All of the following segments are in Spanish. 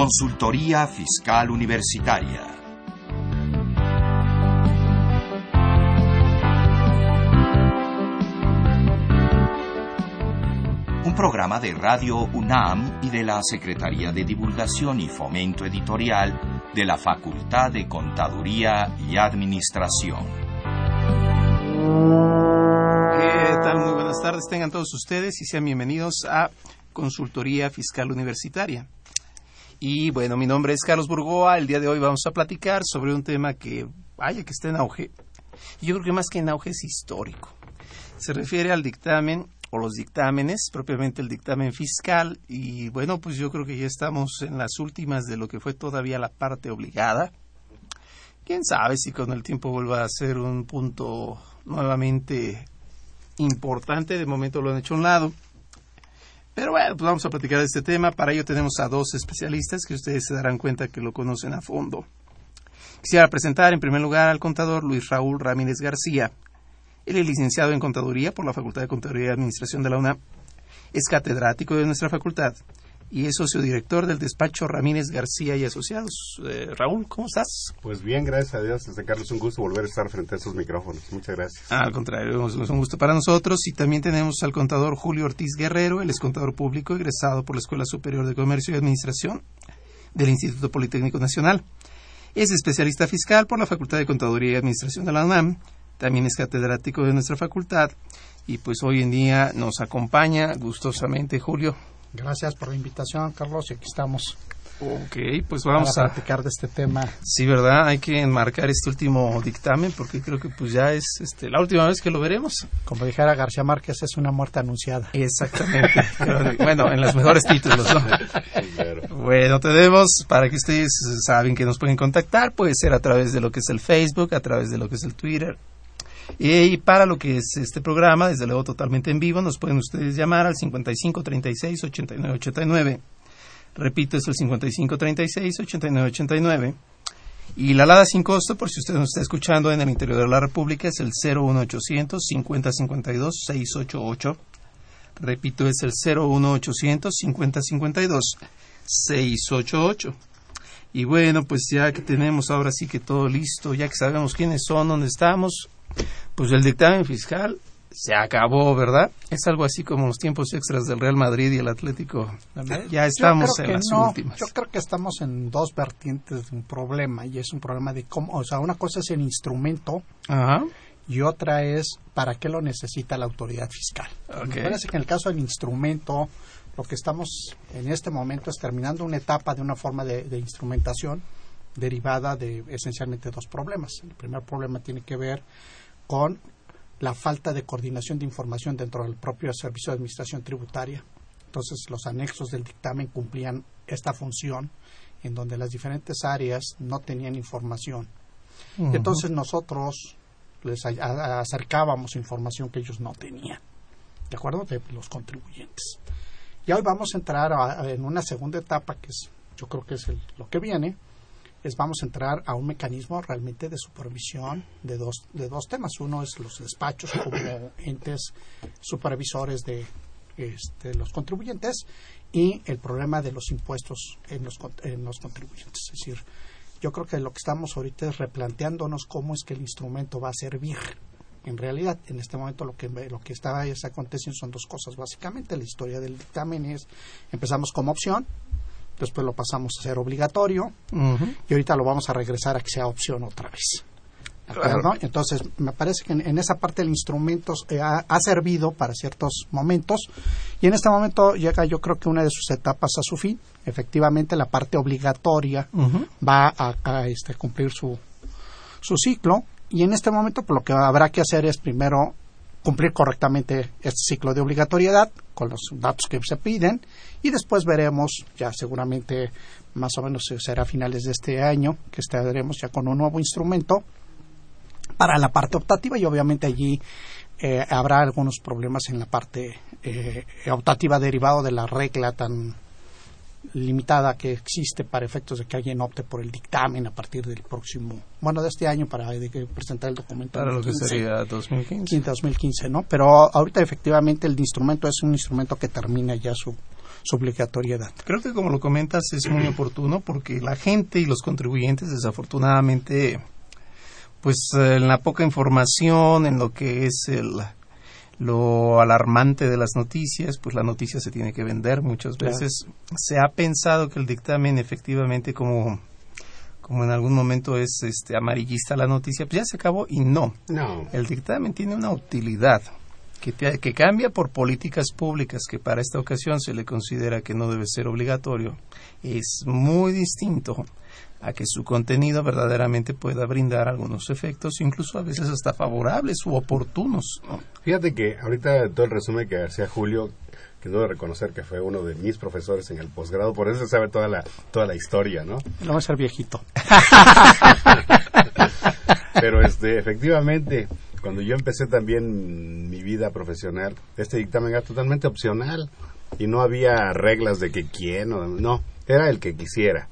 Consultoría Fiscal Universitaria. Un programa de Radio UNAM y de la Secretaría de Divulgación y Fomento Editorial de la Facultad de Contaduría y Administración. ¿Qué tal? Muy buenas tardes, tengan todos ustedes y sean bienvenidos a Consultoría Fiscal Universitaria. Y bueno, mi nombre es Carlos Burgoa. El día de hoy vamos a platicar sobre un tema que, vaya, que está en auge. Yo creo que más que en auge es histórico. Se refiere al dictamen o los dictámenes, propiamente el dictamen fiscal. Y bueno, pues yo creo que ya estamos en las últimas de lo que fue todavía la parte obligada. Quién sabe si con el tiempo vuelva a ser un punto nuevamente importante. De momento lo han hecho a un lado. Pero bueno, pues vamos a platicar de este tema. Para ello tenemos a dos especialistas que ustedes se darán cuenta que lo conocen a fondo. Quisiera presentar en primer lugar al contador Luis Raúl Ramírez García. Él es licenciado en Contaduría por la Facultad de Contaduría y Administración de la UNAM. Es catedrático de nuestra facultad y es socio director del despacho Ramírez García y Asociados. Eh, Raúl, ¿cómo estás? Pues bien, gracias a Dios, este Carlos, un gusto volver a estar frente a estos micrófonos. Muchas gracias. Ah, al contrario, es un gusto para nosotros. Y también tenemos al contador Julio Ortiz Guerrero, él es contador público egresado por la Escuela Superior de Comercio y Administración del Instituto Politécnico Nacional. Es especialista fiscal por la Facultad de Contaduría y Administración de la UNAM. También es catedrático de nuestra facultad. Y pues hoy en día nos acompaña gustosamente Julio. Gracias por la invitación, Carlos, y aquí estamos. Ok, pues vamos a a platicar de este tema. Sí, ¿verdad? Hay que enmarcar este último dictamen porque creo que pues ya es este, la última vez que lo veremos. Como dijera García Márquez, es una muerte anunciada. Exactamente. bueno, en los mejores títulos, ¿no? Bueno, tenemos, para que ustedes saben que nos pueden contactar, puede ser a través de lo que es el Facebook, a través de lo que es el Twitter. Y para lo que es este programa, desde luego totalmente en vivo, nos pueden ustedes llamar al 55 36 89 89. Repito, es el 55 36 89 89. Y la alada sin costo, por si usted nos está escuchando en el interior de la República, es el 01800 50 52 688. Repito, es el 01800 50 52 688. Y bueno, pues ya que tenemos ahora sí que todo listo, ya que sabemos quiénes son, dónde estamos, pues el dictamen fiscal se acabó, ¿verdad? Es algo así como los tiempos extras del Real Madrid y el Atlético. Ya estamos en las no, últimas. Yo creo que estamos en dos vertientes de un problema, y es un problema de cómo, o sea, una cosa es el instrumento Ajá. y otra es para qué lo necesita la autoridad fiscal. Ok. Me parece que en el caso del instrumento, lo que estamos en este momento es terminando una etapa de una forma de, de instrumentación derivada de esencialmente dos problemas. El primer problema tiene que ver con la falta de coordinación de información dentro del propio Servicio de Administración Tributaria. Entonces, los anexos del dictamen cumplían esta función en donde las diferentes áreas no tenían información. Entonces, nosotros les acercábamos información que ellos no tenían, ¿de acuerdo? De los contribuyentes. Y hoy vamos a entrar a- a- en una segunda etapa que es, yo creo que es el- lo que viene, es vamos a entrar a un mecanismo realmente de supervisión de dos, de dos temas. Uno es los despachos como entes supervisores de este, los contribuyentes y el problema de los impuestos en los, en los contribuyentes. Es decir, yo creo que lo que estamos ahorita es replanteándonos cómo es que el instrumento va a servir. En realidad, en este momento lo que lo que está es aconteciendo son dos cosas básicamente. La historia del dictamen es empezamos como opción, después lo pasamos a ser obligatorio y ahorita lo vamos a regresar a que sea opción otra vez. ¿De acuerdo? Claro. Entonces, me parece que en, en esa parte el instrumento eh, ha, ha servido para ciertos momentos y en este momento llega yo creo que una de sus etapas a su fin. Efectivamente, la parte obligatoria va a, a, este, cumplir su, su ciclo y en este momento pues, lo que habrá que hacer es primero cumplir correctamente este ciclo de obligatoriedad con los datos que se piden y después veremos ya seguramente más o menos será a finales de este año que estaremos ya con un nuevo instrumento para la parte optativa y obviamente allí eh, habrá algunos problemas en la parte eh, optativa derivado de la regla tan limitada que existe para efectos de que alguien opte por el dictamen a partir del próximo, bueno, de este año para de que presentar el documento. Para lo que 15, sería 2015. 2015, ¿no? Pero ahorita efectivamente el instrumento es un instrumento que termina ya su, su obligatoriedad. Creo que como lo comentas es muy oportuno porque la gente y los contribuyentes desafortunadamente pues en la poca información, en lo que es el lo alarmante de las noticias, pues la noticia se tiene que vender muchas veces. Se ha pensado que el dictamen efectivamente como como en algún momento es este amarillista la noticia, pues ya se acabó y no. No. El dictamen tiene una utilidad que, que cambia por políticas públicas que para esta ocasión se le considera que no debe ser obligatorio. Es muy distinto a que su contenido verdaderamente pueda brindar algunos efectos, incluso a veces hasta favorables u oportunos. Fíjate que ahorita todo el resumen que hacía Julio, que debo reconocer que fue uno de mis profesores en el posgrado, por eso se sabe toda la, toda la historia, ¿no? Lo va a ser viejito. Pero este, efectivamente, cuando yo empecé también mi vida profesional, este dictamen era totalmente opcional y no había reglas de que quién o no, era el que quisiera.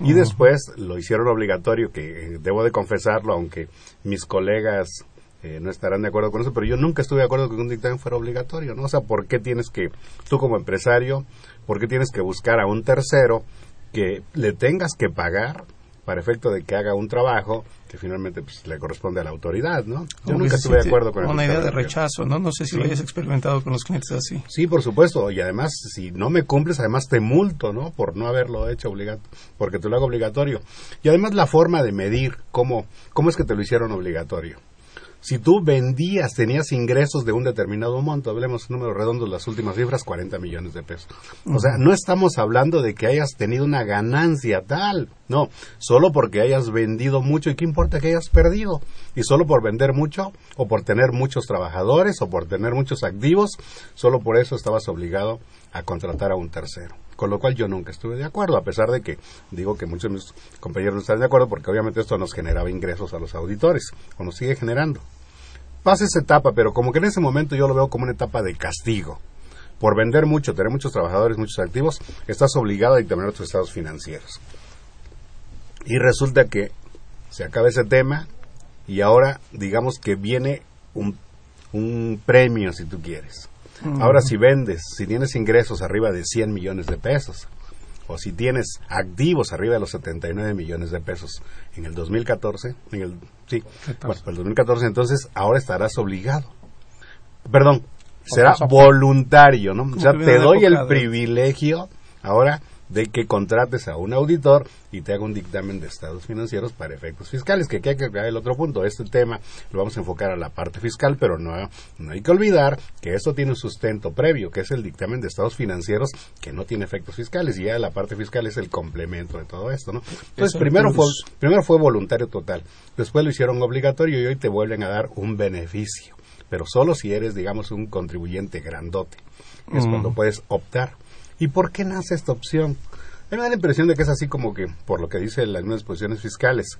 Y después lo hicieron obligatorio, que eh, debo de confesarlo, aunque mis colegas eh, no estarán de acuerdo con eso, pero yo nunca estuve de acuerdo con que un dictamen fuera obligatorio, ¿no? O sea, ¿por qué tienes que, tú como empresario, por qué tienes que buscar a un tercero que le tengas que pagar para efecto de que haga un trabajo que finalmente pues, le corresponde a la autoridad, ¿no? Yo nunca estuve de acuerdo con Una idea de rechazo, ¿no? No sé si lo hayas experimentado con los clientes así. Sí, por supuesto. Y además, si no me cumples, además te multo, ¿no? Por no haberlo hecho obligatorio, porque te lo hago obligatorio. Y además la forma de medir cómo, cómo es que te lo hicieron obligatorio. Si tú vendías, tenías ingresos de un determinado monto, hablemos números redondos, las últimas cifras, 40 millones de pesos. O sea, no estamos hablando de que hayas tenido una ganancia tal, no, solo porque hayas vendido mucho y qué importa que hayas perdido. Y solo por vender mucho, o por tener muchos trabajadores, o por tener muchos activos, solo por eso estabas obligado a contratar a un tercero. Con lo cual yo nunca estuve de acuerdo, a pesar de que digo que muchos de mis compañeros no están de acuerdo, porque obviamente esto nos generaba ingresos a los auditores, o nos sigue generando. Pasa esa etapa, pero como que en ese momento yo lo veo como una etapa de castigo. Por vender mucho, tener muchos trabajadores, muchos activos, estás obligado a dictaminar tus estados financieros. Y resulta que se acaba ese tema y ahora digamos que viene un, un premio, si tú quieres. Ahora si vendes, si tienes ingresos arriba de 100 millones de pesos, o si tienes activos arriba de los 79 millones de pesos en el 2014, en el, sí, bueno, el 2014, entonces ahora estarás obligado. Perdón, será voluntario, ¿no? O sea, te doy el privilegio ahora de que contrates a un auditor y te haga un dictamen de estados financieros para efectos fiscales, que aquí hay que aclarar el otro punto. Este tema lo vamos a enfocar a la parte fiscal, pero no, no hay que olvidar que esto tiene un sustento previo, que es el dictamen de estados financieros que no tiene efectos fiscales, y ya la parte fiscal es el complemento de todo esto, ¿no? Entonces, primero fue, primero fue voluntario total, después lo hicieron obligatorio y hoy te vuelven a dar un beneficio, pero solo si eres, digamos, un contribuyente grandote. Es cuando puedes optar ¿Y por qué nace esta opción? A mí me da la impresión de que es así como que, por lo que dicen las mismas disposiciones fiscales,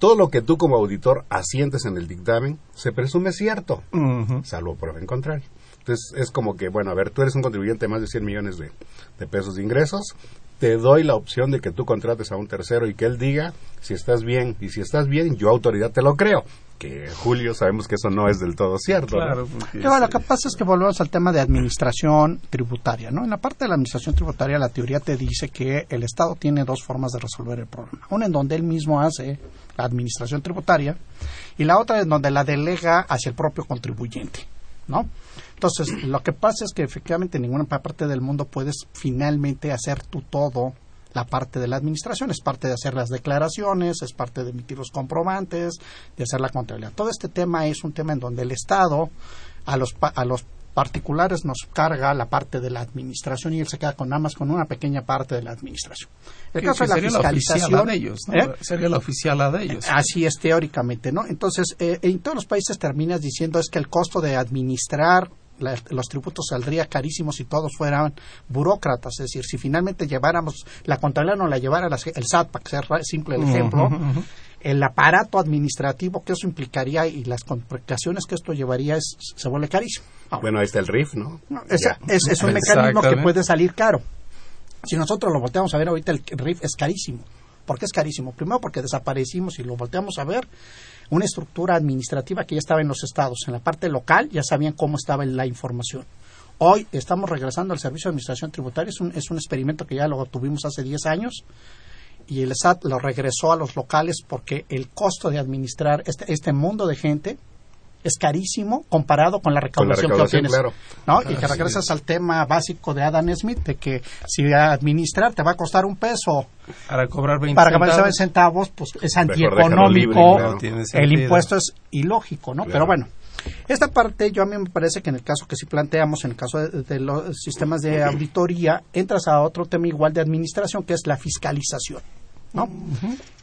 todo lo que tú como auditor asientes en el dictamen se presume cierto, salvo prueba en contrario. Entonces es como que, bueno, a ver, tú eres un contribuyente de más de 100 millones de, de pesos de ingresos, te doy la opción de que tú contrates a un tercero y que él diga si estás bien. Y si estás bien, yo autoridad te lo creo. Que Julio sabemos que eso no es del todo cierto. Claro, lo que pasa es que volvemos al tema de administración tributaria. ¿no? En la parte de la administración tributaria, la teoría te dice que el Estado tiene dos formas de resolver el problema. Una en donde él mismo hace la administración tributaria y la otra en donde la delega hacia el propio contribuyente. ¿no? Entonces, lo que pasa es que efectivamente en ninguna parte del mundo puedes finalmente hacer tú todo la parte de la administración, es parte de hacer las declaraciones, es parte de emitir los comprobantes, de hacer la contabilidad. Todo este tema es un tema en donde el Estado a los, a los particulares nos carga la parte de la administración y él se queda con nada más con una pequeña parte de la administración. El caso de la fiscalización de ellos, ¿no? ¿eh? sería la oficial de ellos. Así es teóricamente, ¿no? Entonces, eh, en todos los países terminas diciendo es que el costo de administrar los tributos saldría carísimo si todos fueran burócratas. Es decir, si finalmente lleváramos, la contabilidad no la llevara el SAT, para que sea simple el ejemplo, el aparato administrativo que eso implicaría y las complicaciones que esto llevaría es, se vuelve carísimo. bueno, ahí está el RIF, ¿no? es, es, un mecanismo que puede salir caro. Si nosotros lo volteamos a ver ahorita, el RIF es carísimo. ¿Por qué es carísimo? Primero porque desaparecimos y lo volteamos a ver una estructura administrativa que ya estaba en los estados. En la parte local ya sabían cómo estaba la información. Hoy estamos regresando al Servicio de Administración Tributaria, es un, es un experimento que ya lo tuvimos hace 10 años y el SAT lo regresó a los locales porque el costo de administrar este, este mundo de gente es carísimo comparado con la recaudación, que obtienes. ¿no? y que regresas al tema básico de Adam Smith, de que si administrar te va a costar un peso para cobrar 20 para centavos. centavos, pues es antieconómico, el impuesto es ilógico, ¿no? Pero bueno, esta parte yo a mí me parece que en el caso que si planteamos, en el caso de, los sistemas de auditoría, entras a otro tema igual de administración, que es la fiscalización. ¿No?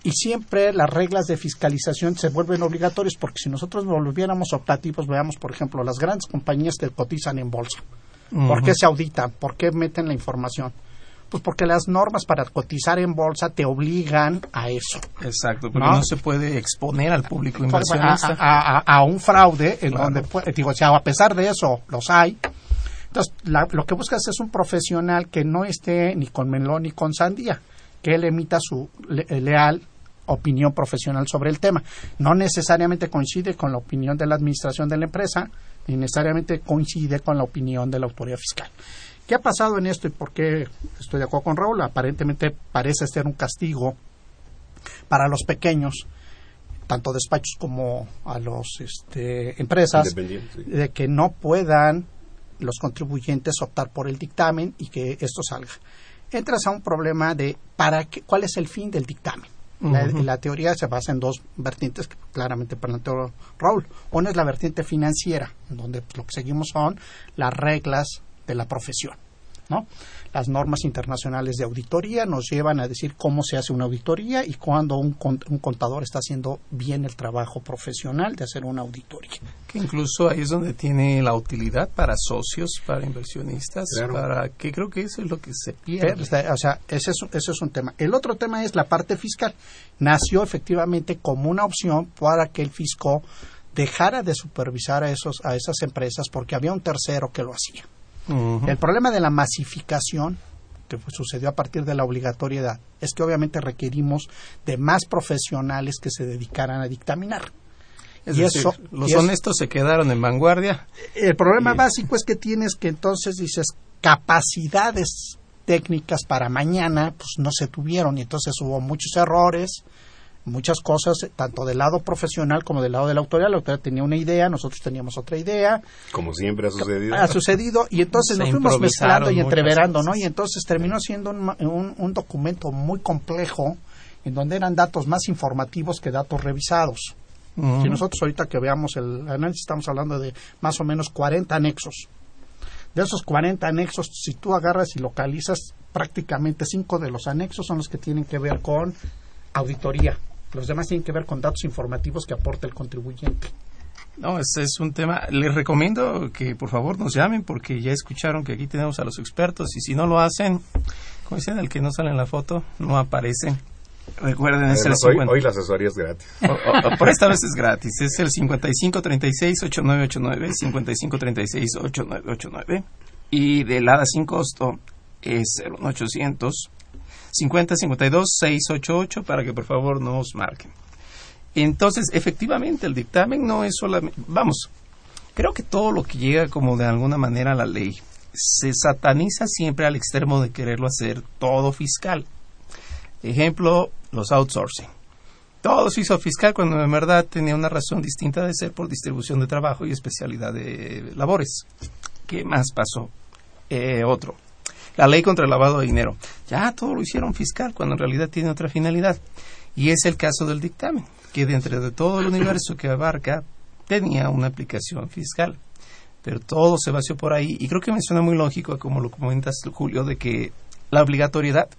Y siempre las reglas de fiscalización se vuelven obligatorias porque si nosotros volviéramos optativos, veamos, por ejemplo, las grandes compañías que cotizan en bolsa. ¿Por qué se auditan? ¿Por qué meten la información? Pues porque las normas para cotizar en bolsa te obligan a eso. Exacto, pero no, se puede exponer al público inversionista. A, un fraude, en donde, digo, o a pesar de eso, los hay. Entonces, lo que buscas es un profesional que no esté ni con melón ni con sandía que él emita su leal opinión profesional sobre el tema. No necesariamente coincide con la opinión de la administración de la empresa, ni necesariamente coincide con la opinión de la autoridad fiscal. ¿Qué ha pasado en esto y por qué estoy de acuerdo con Raúl? Aparentemente parece ser un castigo para los pequeños, tanto despachos como a las este, empresas, de que no puedan los contribuyentes optar por el dictamen y que esto salga entras a un problema de para qué, cuál es el fin del dictamen. la, teoría se basa en dos vertientes que claramente planteó Raúl. Una es la vertiente financiera, en donde lo que seguimos son las reglas de la profesión. ¿no? Las normas internacionales de auditoría nos llevan a decir cómo se hace una auditoría y cuándo un, contador está haciendo bien el trabajo profesional de hacer una auditoría. Que incluso ahí es donde tiene la utilidad para socios, para inversionistas, para que creo que eso es lo que se pierde. o sea, ese es, ese es un tema. El otro tema es la parte fiscal. Nació efectivamente como una opción para que el fisco dejara de supervisar a, esos, a esas empresas porque había un tercero que lo hacía. El problema de la masificación que sucedió a partir de la obligatoriedad es que obviamente requerimos de más profesionales que se dedicaran a dictaminar. y eso, los honestos se quedaron en vanguardia. El problema básico es que tienes que entonces dices capacidades técnicas para mañana pues no se tuvieron y entonces hubo muchos errores muchas cosas, tanto del lado profesional como del lado de la autoridad. La autoridad tenía una idea, nosotros teníamos otra idea. Como siempre ha sucedido. Ha sucedido y entonces nos fuimos mezclando y entreverando, ¿no? Y entonces terminó siendo un, un, documento muy complejo en donde eran datos más informativos que datos revisados. Si nosotros ahorita que veamos el análisis estamos hablando de más o menos 40 anexos. De esos 40 anexos, si tú agarras y localizas, prácticamente cinco de los anexos son los que tienen que ver con auditoría. Los demás tienen que ver con datos informativos que aporta el contribuyente. No, ese es un tema. Les recomiendo que por favor nos llamen porque ya escucharon que aquí tenemos a los expertos y si no lo hacen, como dicen, el que no sale en la foto no aparece. Recuerden, es el hoy, hoy, la asesoría es gratis. por esta vez es gratis. Es el 5536-8989, 5536-8989. Y del ADA sin costo es 01800 5052-688 para que por favor nos marquen. Entonces, efectivamente, el dictamen no es solamente, vamos, creo que todo lo que llega como de alguna manera a la ley se sataniza siempre al extremo de quererlo hacer todo fiscal. Ejemplo, los outsourcing. Todo se hizo fiscal cuando en verdad tenía una razón distinta de ser por distribución de trabajo y especialidad de labores. ¿Qué más pasó? Eh, otro, la ley contra el lavado de dinero. Ya todo lo hicieron fiscal cuando en realidad tiene otra finalidad. Y es el caso del dictamen, que dentro de todo el universo que abarca tenía una aplicación fiscal. Pero todo se vació por ahí y creo que me suena muy lógico, como lo comentas Julio, de que la obligatoriedad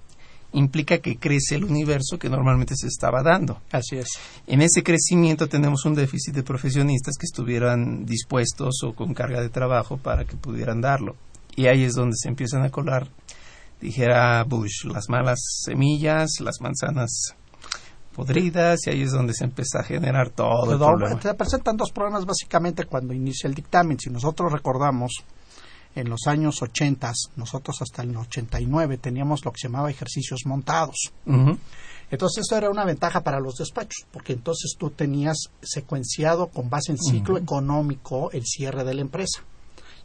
implica que crece el universo que normalmente se estaba dando. Así es. En ese crecimiento tenemos un déficit de profesionistas que estuvieran dispuestos o con carga de trabajo para que pudieran darlo. Y ahí es donde se empiezan a colar, dijera Bush, las malas semillas, las manzanas podridas y ahí es donde se empieza a generar todo el problema. Se presentan dos problemas básicamente cuando inicia el dictamen. Si nosotros recordamos, en los años 80, nosotros hasta el 89 teníamos lo que se llamaba ejercicios montados. Entonces eso era una ventaja para los despachos, porque entonces tú tenías secuenciado con base en ciclo económico el cierre de la empresa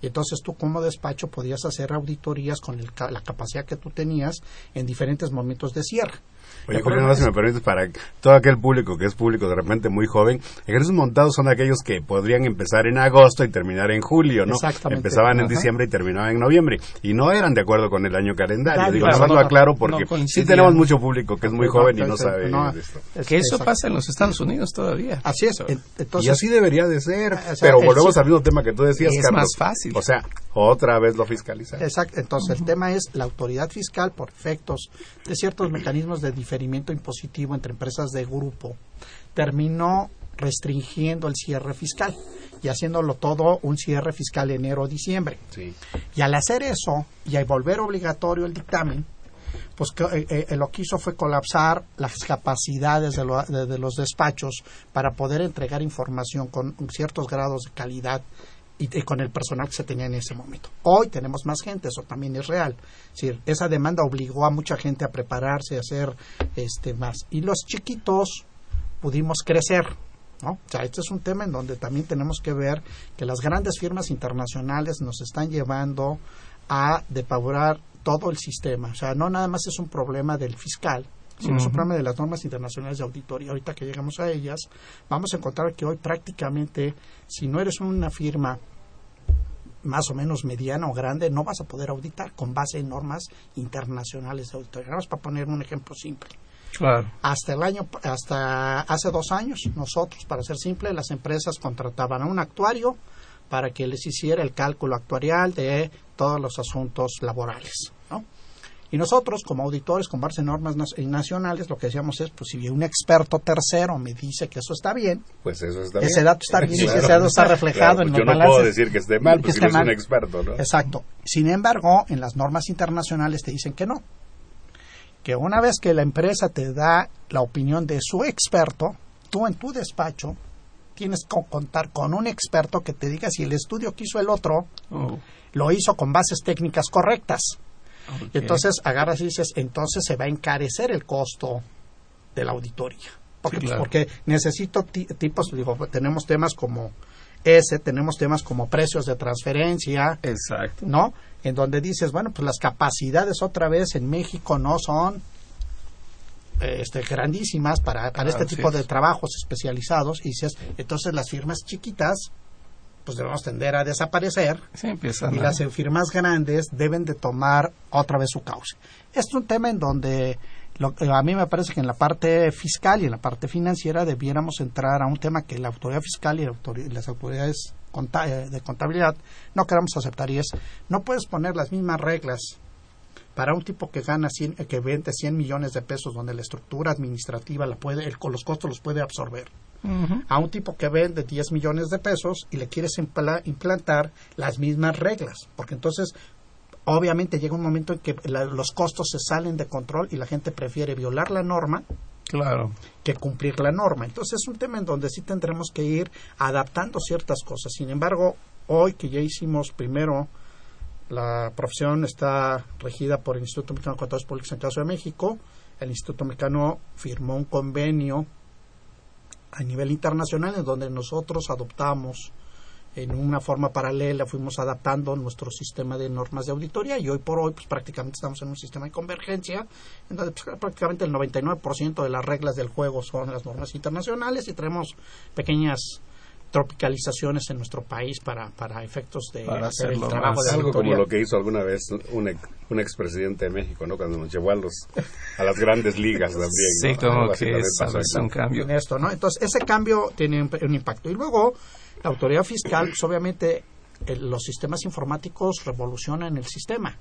Y entonces tú como despacho podías hacer auditorías con el la capacidad que tú tenías en diferentes momentos de cierre. Oye, Julio, no si me permites, para todo aquel público que es público de repente muy joven, ejercicios montados son aquellos que podrían empezar en agosto y terminar en julio, ¿no? Exactamente. Empezaban en diciembre y terminaban en noviembre. Y no eran de acuerdo con el año calendario. Digo, claro, nada más no, lo no, aclaro no porque sí coincidían. tenemos mucho público que es muy joven y no No, sabe no, esto. es- Que eso exacto. pasa en los Estados Unidos todavía. Así es. Y Entonces, así debería de ser. O sea, pero volvemos sí- al mismo tema que tú decías, Es Carlos. más fácil. O sea, otra vez lo fiscalizan. Exacto. Entonces, el tema es la autoridad fiscal por efectos de ciertos mecanismos de diferimiento impositivo entre empresas de grupo terminó restringiendo el cierre fiscal y haciéndolo todo un cierre fiscal enero-diciembre. Sí. Y al hacer eso y al volver obligatorio el dictamen, pues que, eh, eh, lo que hizo fue colapsar las capacidades de, lo- de- de los despachos para poder entregar información con ciertos grados de calidad y, y con el personal que se tenía en ese momento. Hoy tenemos más gente, eso también es real. Es decir, esa demanda obligó a mucha gente a prepararse, a hacer este más. Y los chiquitos pudimos crecer. ¿no? O sea, este es un tema en donde también tenemos que ver que las grandes firmas internacionales nos están llevando a depurar todo el sistema. O sea, no nada más es un problema del fiscal, sino es un Ujú. problema de las normas internacionales de auditoría. Ahorita que llegamos a ellas, vamos a encontrar que hoy prácticamente, si no eres una firma más o menos mediana o grande, no vas a poder auditar con base en normas internacionales de auditoría. Nada más para poner un ejemplo simple Claro. hasta el año hasta hace dos años nosotros para ser simple las empresas contrataban a un actuario para que les hiciera el cálculo actuarial de todos los asuntos laborales. Y nosotros como auditores con base en normas nacionales lo que decíamos es pues si un experto tercero me dice que eso está bien Pues eso está ese bien. dato está bien y ese dato está reflejado Claro, en pues los Yo no puedo decir que esté mal, pues si no es un experto, ¿no? Exacto. Sin embargo, en las normas internacionales te dicen que no. Que una vez que la empresa te da la opinión de su experto, tú en tu despacho tienes que contar con un experto que te diga si el estudio que hizo el otro Oh, lo hizo con bases técnicas correctas. Entonces agarras y dices, entonces se va a encarecer el costo de la auditoría. Porque, Sí, pues, claro. porque necesito ti- tipos, digo, tenemos temas como ese, tenemos temas como precios de transferencia, Exacto. ¿no? En donde dices, bueno, pues las capacidades otra vez en México no son este, grandísimas para, para este tipo es. de trabajos especializados y dices, entonces las firmas chiquitas pues debemos tender a desaparecer Sí, empiezan y las firmas grandes deben de tomar otra vez su cauce. Este es un tema en donde lo- eh, a mí me parece que en la parte fiscal y en la parte financiera debiéramos entrar a un tema que la autoridad fiscal y la autori- las autoridades eh, de contabilidad no queramos aceptar y es no puedes poner las mismas reglas para un tipo que gana 100, eh, que vende 100 millones de pesos donde la estructura administrativa la puede el- los costos los puede absorber A un tipo que vende 10 millones de pesos y le quieres impla- implantar las mismas reglas, porque entonces obviamente llega un momento en que la- los costos se salen de control y la gente prefiere violar la norma Claro. que cumplir la norma. Entonces es un tema en donde sí tendremos que ir adaptando ciertas cosas. Sin embargo, hoy que ya hicimos primero la profesión está regida por el Instituto Mexicano de Contadores Públicos en el caso de México. El Instituto Mexicano firmó un convenio a nivel internacional en donde nosotros adoptamos en una forma paralela, fuimos adaptando nuestro sistema de normas de auditoría y hoy por hoy pues prácticamente estamos en un sistema de convergencia en donde pues, prácticamente el 99% de las reglas del juego son las normas internacionales y tenemos pequeñas tropicalizaciones en nuestro país para, para efectos de Para hacer el trabajo más- de Algo como lo que hizo alguna vez un, ex- un expresidente de México, ¿no? Cuando nos llevó a los a las grandes ligas también. Sí, ¿no? como que es, pasó es aquí. un cambio. en esto, ¿no? Entonces, ese cambio tiene un, un impacto. Y luego, la autoridad fiscal, pues obviamente, el- los sistemas informáticos revolucionan el sistema.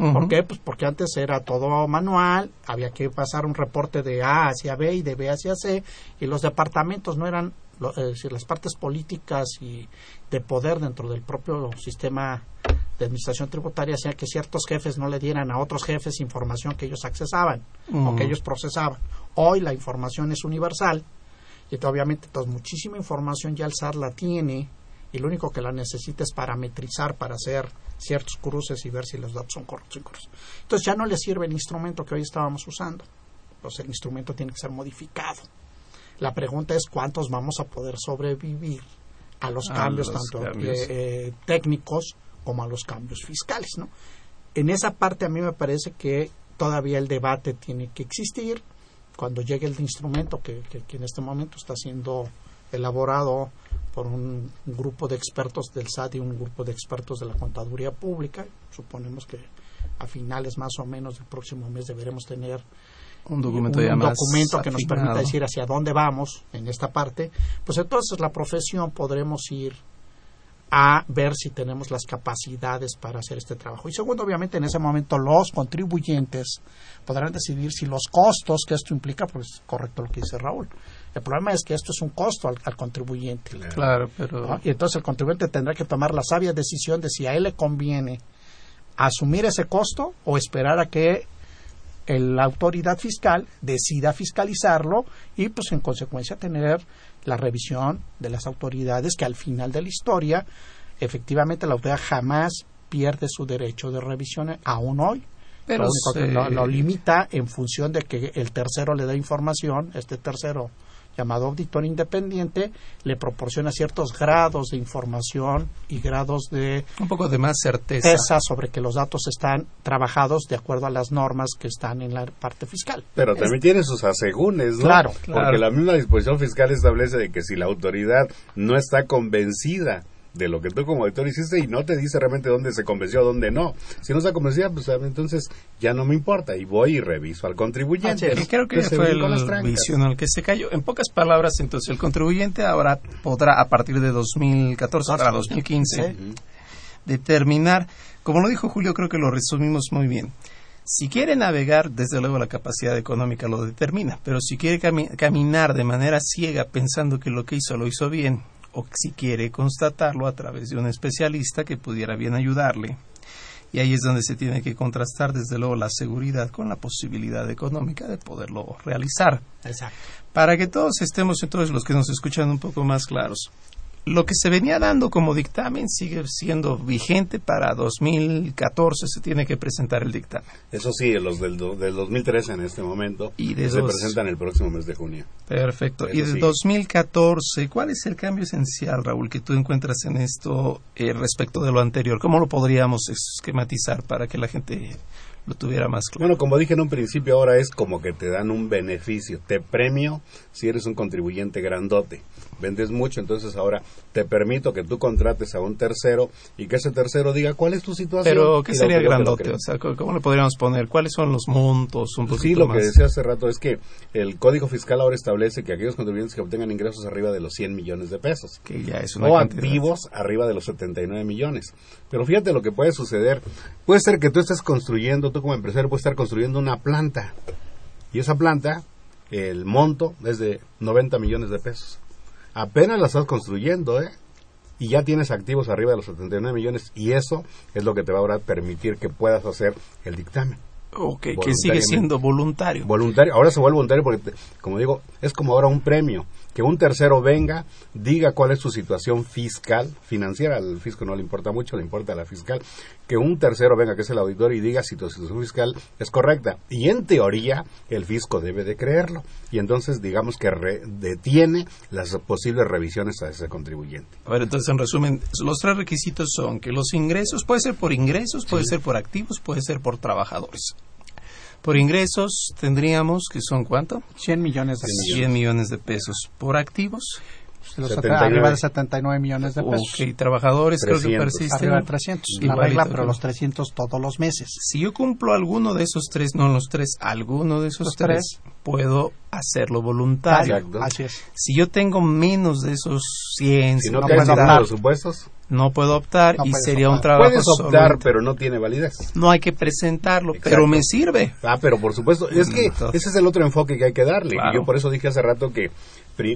Ujú. ¿Por qué? Pues porque antes era todo manual, había que pasar un reporte de A hacia B y de B hacia C, y los departamentos no eran, lo- es decir, las partes políticas y de poder dentro del propio sistema de administración tributaria hacían que ciertos jefes no le dieran a otros jefes información que ellos accesaban o que ellos procesaban. Hoy la información es universal y obviamente entonces, muchísima información ya el SAT la tiene y lo único que la necesita es parametrizar para hacer ciertos cruces y ver si los datos son correctos o incorrectos. Entonces ya no le sirve el instrumento que hoy estábamos usando. Pues el instrumento tiene que ser modificado. La pregunta es cuántos vamos a poder sobrevivir a los A cambios los tanto cambios. eh, eh, técnicos como a los cambios fiscales, ¿no? En esa parte a mí me parece que todavía el debate tiene que existir cuando llegue el instrumento que, que- que en este momento está siendo elaborado por un, un grupo de expertos del SAT y un grupo de expertos de la contaduría pública. Suponemos que a finales más o menos del próximo mes deberemos tener Un documento un ya más documento que nos permita decir hacia dónde vamos en esta parte, pues entonces la profesión podremos ir a ver si tenemos las capacidades para hacer este trabajo. Y segundo, obviamente, en ese momento los contribuyentes podrán decidir si los costos que esto implica, pues es correcto lo que dice Raúl. El problema es que esto es un costo al, al contribuyente. Claro, pero ¿no? Y entonces el contribuyente tendrá que tomar la sabia decisión de si a él le conviene asumir ese costo o esperar a que el- la autoridad fiscal decida fiscalizarlo y pues en consecuencia tener la revisión de las autoridades que al final de la historia efectivamente la autoridad jamás pierde su derecho de revisión aún hoy. Pero lo único que se- lo, lo limita en función de que el tercero le da información, este tercero llamado auditor independiente le proporciona ciertos grados de información y grados de un poco de más certeza. certeza sobre que los datos están trabajados de acuerdo a las normas que están en la parte fiscal. Pero también tiene sus asegúnes, ¿no? Claro, claro. Porque la misma disposición fiscal establece de que si la autoridad no está convencida de lo que tú como auditor hiciste y no te dice realmente dónde se convenció, dónde no. Si no está convencida, pues entonces ya no me importa y voy y reviso al contribuyente. Creo que Que se fue el trancas. vicio en el que se cayó. En pocas palabras, entonces, el contribuyente ahora podrá, a partir de 2014 para 2015, Sí. determinar, como lo dijo Julio, creo que lo resumimos muy bien. Si quiere navegar, desde luego la capacidad económica lo determina, pero si quiere cami- caminar de manera ciega pensando que lo que hizo lo hizo bien, o si quiere constatarlo a través de un especialista que pudiera bien ayudarle, y ahí es donde se tiene que contrastar desde luego la seguridad con la posibilidad económica de poderlo realizar. Exacto. Para que todos estemos entonces los que nos escuchan un poco más claros. Lo que se venía dando como dictamen sigue siendo vigente para 2014, se tiene que presentar el dictamen. Eso sí, los del, do- del 2013 en este momento Y de se dos- presentan el próximo mes de junio. Perfecto. Eso y de sí. 2014, ¿cuál es el cambio esencial, Raúl, que tú encuentras en esto eh, respecto de lo anterior? ¿Cómo lo podríamos esquematizar para que la gente lo tuviera más claro? Bueno, como dije en un principio, ahora es como que te dan un beneficio. Te premio si eres un contribuyente grandote. Vendes mucho, entonces ahora te permito que tú contrates a un tercero y que ese tercero diga cuál es tu situación. Pero, ¿qué sería grandote? O sea, ¿cómo le podríamos poner? ¿Cuáles son los montos? Un sí, lo más. que decía hace rato es que el Código Fiscal ahora establece que aquellos contribuyentes que obtengan ingresos arriba de los 100 millones de pesos que ya es una o cantidad. activos arriba de los 79 millones. Pero fíjate lo que puede suceder. Puede ser que tú estés construyendo, tú como empresario puedes estar construyendo una planta y esa planta, el monto es de 90 millones de pesos. Apenas la estás construyendo, ¿eh? Y ya tienes activos arriba de los 79 millones y eso es lo que te va a permitir que puedas hacer el dictamen. Ok, que sigue siendo voluntario. Voluntario, ahora se vuelve voluntario porque, te- como digo, es como ahora un premio. Que un tercero venga, diga cuál es su situación fiscal, financiera, al fisco no le importa mucho, le importa a la fiscal. Que un tercero venga, que es el auditor, y diga si tu situación fiscal es correcta. Y en teoría, el fisco debe de creerlo. Y entonces, digamos que re- detiene las posibles revisiones a ese contribuyente. A ver, entonces, en resumen, los tres requisitos son que los ingresos, puede ser por ingresos, puede ser por activos, puede ser por trabajadores. Por ingresos tendríamos que son cuánto? 100 millones de pesos. 100 millones de pesos. Por activos, Los 79. arriba de 79 millones de pesos. ok, trabajadores creo que 300. persisten. Arriba de 300. La regla, pero los 300 todos los meses. Si yo cumplo alguno de esos tres, no los tres, alguno de esos Los tres, puedo hacerlo voluntario. Exacto. Así es. Si yo tengo menos de esos 100, Si no, no en optar. los supuestos, no puedo optar No y sería un trabajo puedes optar, pero no tiene validez. no hay que presentarlo, Exacto. pero me sirve. Ah, pero por supuesto, es que Entonces- ese es el otro enfoque que hay que darle. Claro. Y yo por eso dije hace rato que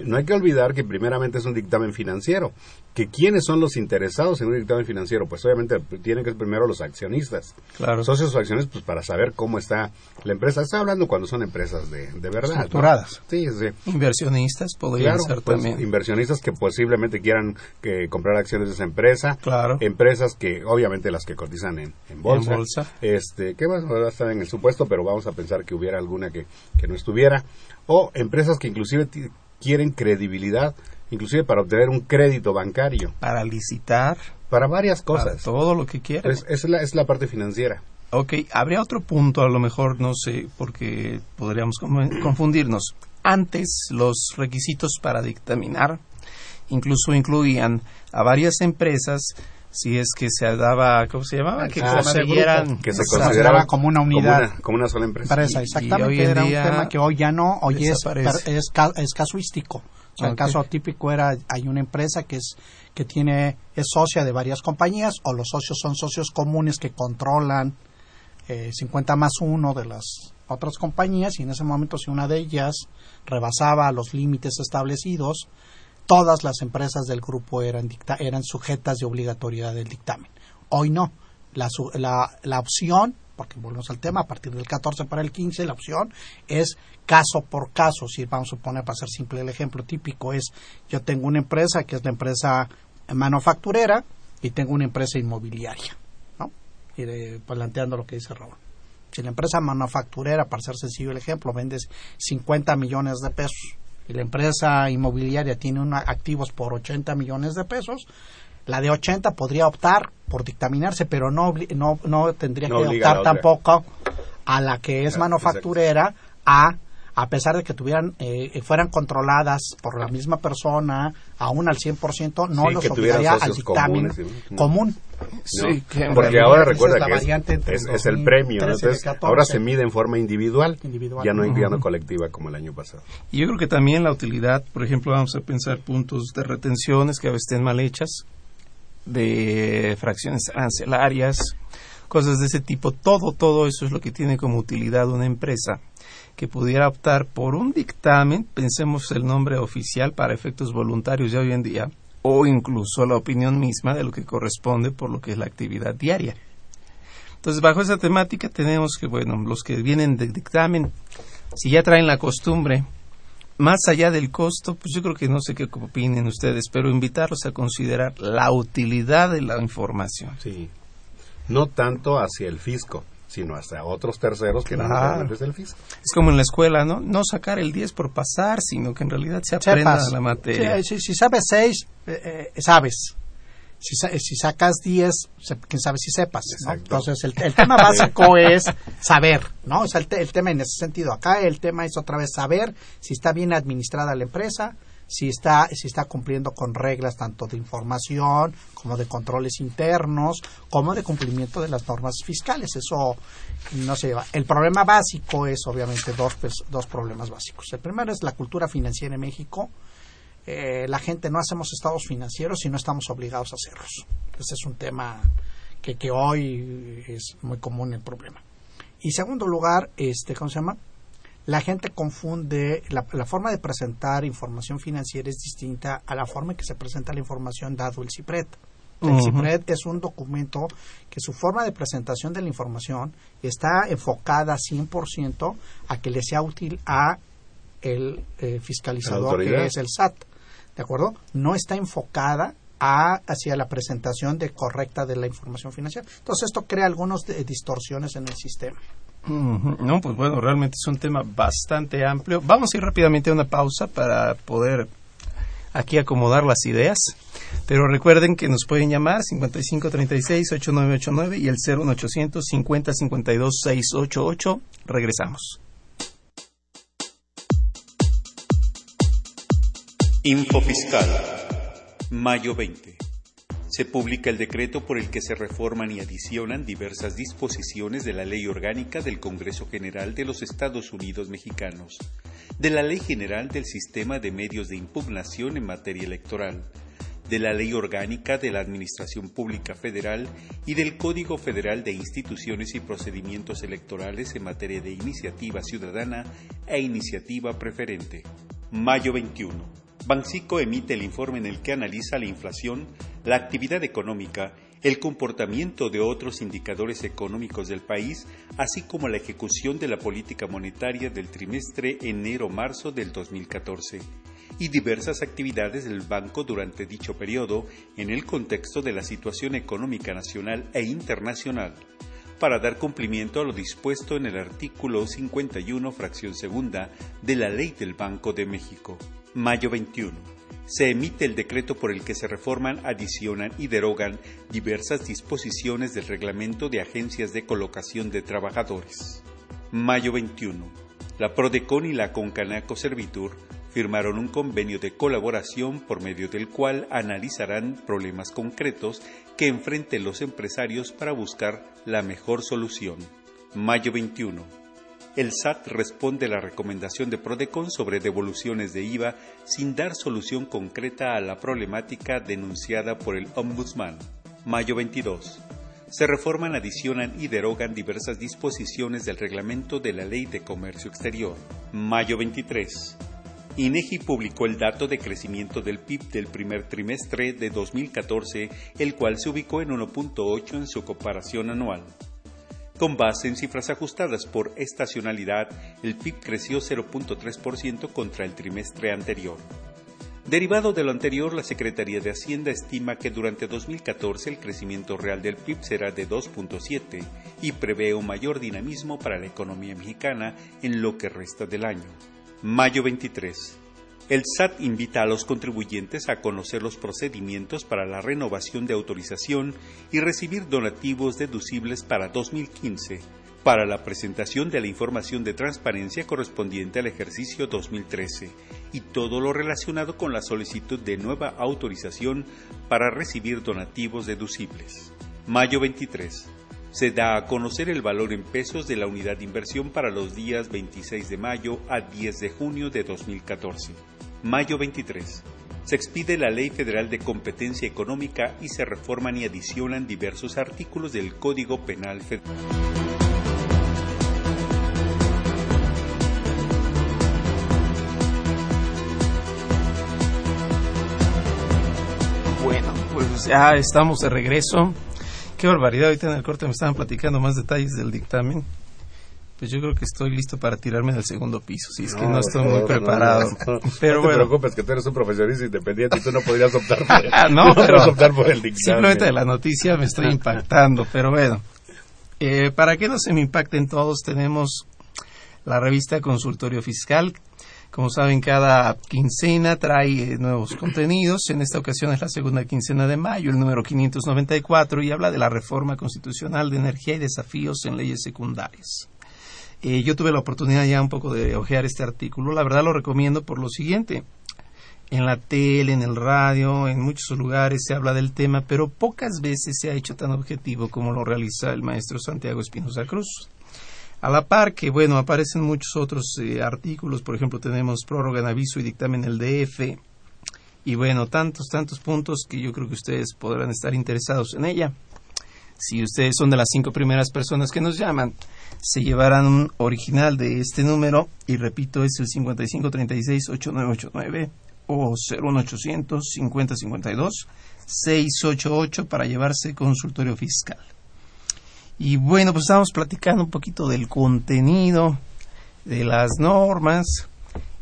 no hay que olvidar que primeramente es un dictamen financiero. Que quiénes son los interesados en un dictamen financiero, pues obviamente tienen que ser primero los accionistas. Claro. Socios o acciones, pues para saber cómo está la empresa. Está hablando cuando son empresas de, de verdad. ¿no? Estructuradas. Sí, sí. Inversionistas podrían Claro, ser pues, también. inversionistas que posiblemente quieran que comprar acciones de esa empresa, Claro. empresas que obviamente las que cotizan en, en bolsa, En bolsa. este, que más va a estar en el supuesto, pero vamos a pensar que hubiera alguna que, que no estuviera, o empresas que inclusive quieren credibilidad inclusive para obtener un crédito bancario, Para licitar, para varias para cosas. todo lo que quiera. Es, es la, es la parte financiera. Ok, habría otro punto, a lo mejor no sé, porque podríamos confundirnos. Antes, los requisitos para dictaminar incluso incluían a varias empresas si es que se daba, ¿cómo se llamaba? Que Ah, consiguieran. Que se consideraba como una unidad. Como una, como una sola empresa. Empresa, exactamente. y hoy en era día un tema que hoy ya no, hoy es, es, ca- es casuístico. O sea. El caso típico era, hay una empresa que es que tiene es socia de varias compañías o los socios son socios comunes que controlan eh, 50 más uno de las otras compañías y en ese momento si una de ellas rebasaba los límites establecidos, todas las empresas del grupo eran, dicta- eran sujetas de obligatoriedad del dictamen. Hoy no. La, la, la opción, porque volvemos al tema, a partir del 14 para el 15, la opción es caso por caso. Si vamos a poner, para ser simple, el ejemplo típico es, yo tengo una empresa que es la empresa manufacturera y tengo una empresa inmobiliaria, ¿no? Y de- planteando lo que dice Raúl. Si la empresa manufacturera, para ser sencillo el ejemplo, vende 50 millones de pesos la empresa inmobiliaria tiene una- activos por 80 millones de pesos, la de 80 podría optar por dictaminarse, pero no, no, no tendría No que a optar tampoco a la que es manufacturera a a pesar de que tuvieran eh, fueran controladas por la misma persona aún al 100% no Sí, los obligaría al dictamen comunes, ¿sí? común ¿no? Sí, que Porque ahora es recuerda que es, el es el premio, ¿no? 2013 y el entonces 14. ahora se mide en forma individual, Individual. ya no en ya no colectiva como el año pasado. Y yo creo que también la utilidad, por ejemplo, vamos a pensar puntos de retenciones que a veces estén mal hechas, de fracciones arancelarias, cosas de ese tipo. Todo, todo eso es lo que tiene como utilidad una empresa que pudiera optar por un dictamen, pensemos el nombre oficial para efectos voluntarios ya hoy en día, o incluso la opinión misma de lo que corresponde por lo que es la actividad diaria. Entonces, bajo esa temática tenemos que, bueno, los que vienen de dictamen, si ya traen la costumbre, más allá del costo, pues yo creo que no sé qué opinen ustedes, pero invitarlos a considerar la utilidad de la información. Sí. No tanto hacia el fisco, sino hacia otros terceros que no necesariamente es el fisco. Es como en la escuela, ¿no? No sacar el 10 por pasar, sino que en realidad se aprenda Sepas. la materia. Si, si sabes 6, sabes. Si, sa- si sacas 10, se- quién sabe si sepas. ¿no? Entonces, el, el tema básico es saber, ¿no? O sea, el, te- el tema en ese sentido. Acá el tema es otra vez saber si está bien administrada la empresa, si está, si está cumpliendo con reglas tanto de información como de controles internos, como de cumplimiento de las normas fiscales. Eso no se lleva. El problema básico es, obviamente, dos, dos problemas básicos. El primero es la cultura financiera en México. Eh, la gente no hacemos estados financieros y no estamos obligados a hacerlos. Ese es un tema que, que hoy es muy común el problema. Y segundo lugar, este, ¿cómo se llama? La gente confunde, la, la forma de presentar información financiera es distinta a la forma en que se presenta la información dado el CIPRED. El Ujú. CIPRED es un documento que su forma de presentación de la información está enfocada 100% a que le sea útil a el eh, fiscalizador que es el SAT. ¿De acuerdo? No está enfocada a, hacia la presentación de correcta de la información financiera. Entonces esto crea algunas de- distorsiones en el sistema. No, pues bueno, realmente es un tema bastante amplio. Vamos a ir rápidamente a una pausa para poder aquí acomodar las ideas. Pero recuerden que nos pueden llamar 5536-8989 y el 01800 5052 688 Regresamos. Info Fiscal. Mayo 20. Se publica el decreto por el que se reforman y adicionan diversas disposiciones de la Ley Orgánica del Congreso General de los Estados Unidos Mexicanos, de la Ley General del Sistema de Medios de Impugnación en materia electoral, de la Ley Orgánica de la Administración Pública Federal y del Código Federal de Instituciones y Procedimientos Electorales en materia de iniciativa ciudadana e iniciativa preferente. Mayo 21. Banxico emite el informe en el que analiza la inflación, la actividad económica, el comportamiento de otros indicadores económicos del país, así como la ejecución de la política monetaria del trimestre enero-marzo del 2014 y diversas actividades del banco durante dicho periodo en el contexto de la situación económica nacional e internacional, para dar cumplimiento a lo dispuesto en el artículo 51, fracción segunda, de la Ley del Banco de México. Mayo 21. se emite el decreto por el que se reforman, adicionan y derogan diversas disposiciones del reglamento de agencias de colocación de trabajadores. Mayo 21. La Prodecon y la Concanaco Servitur firmaron un convenio de colaboración por medio del cual analizarán problemas concretos que enfrenten los empresarios para buscar la mejor solución. Mayo 21 el SAT responde a la recomendación de Prodecon sobre devoluciones de IVA sin dar solución concreta a la problemática denunciada por el Ombudsman. Mayo 22. Se reforman, adicionan y derogan diversas disposiciones del reglamento de la Ley de Comercio Exterior. Mayo 23. INEGI publicó el dato de crecimiento del PIB del primer trimestre de 2014, el cual se ubicó en 1.8 en su comparación anual. Con base en cifras ajustadas por estacionalidad, el PIB creció 0.3% contra el trimestre anterior. Derivado de lo anterior, la Secretaría de Hacienda estima que durante 2014 el crecimiento real del PIB será de 2.7 y prevé un mayor dinamismo para la economía mexicana en lo que resta del año. Mayo 23. El SAT invita a los contribuyentes a conocer los procedimientos para la renovación de autorización y recibir donativos deducibles para 2015 para la presentación de la información de transparencia correspondiente al ejercicio 2013 y todo lo relacionado con la solicitud de nueva autorización para recibir donativos deducibles. Mayo 23 se da a conocer el valor en pesos de la unidad de inversión para los días 26 de mayo a 10 de junio de 2014. Mayo 23. Se expide la Ley Federal de Competencia Económica y se reforman y adicionan diversos artículos del Código Penal Federal. Bueno, pues ya estamos de regreso. Qué barbaridad, ahorita en el corte me estaban platicando más detalles del dictamen. Pues yo creo que estoy listo para tirarme del segundo piso, si es que no estoy muy preparado. pero no te preocupes que tú eres un profesionista independiente y tú no podrías optar por, ah, no, pero optar por el dictamen. Simplemente de la noticia me estoy impactando, pero bueno. Eh, para que no se me impacten todos, tenemos la revista Consultorio Fiscal. Como saben, cada quincena trae eh, nuevos contenidos. En esta ocasión es la segunda quincena de mayo, el número 594, y habla de la reforma constitucional de energía y desafíos en leyes secundarias. Eh, yo tuve la oportunidad ya un poco de ojear este artículo. La verdad lo recomiendo por lo siguiente. En la tele, en el radio, en muchos lugares se habla del tema, pero pocas veces se ha hecho tan objetivo como lo realiza el maestro Santiago Espinosa Cruz. A la par que, bueno, aparecen muchos otros eh, artículos, por ejemplo, tenemos prórroga en aviso y dictamen el DF, y bueno, tantos, tantos puntos que yo creo que ustedes podrán estar interesados en ella. Si ustedes son de las cinco primeras personas que nos llaman, se llevarán un original de este número y repito es el 5536-8989 o 01800 5052 688 para llevarse consultorio fiscal. Y bueno, pues estamos platicando un poquito del contenido, de las normas,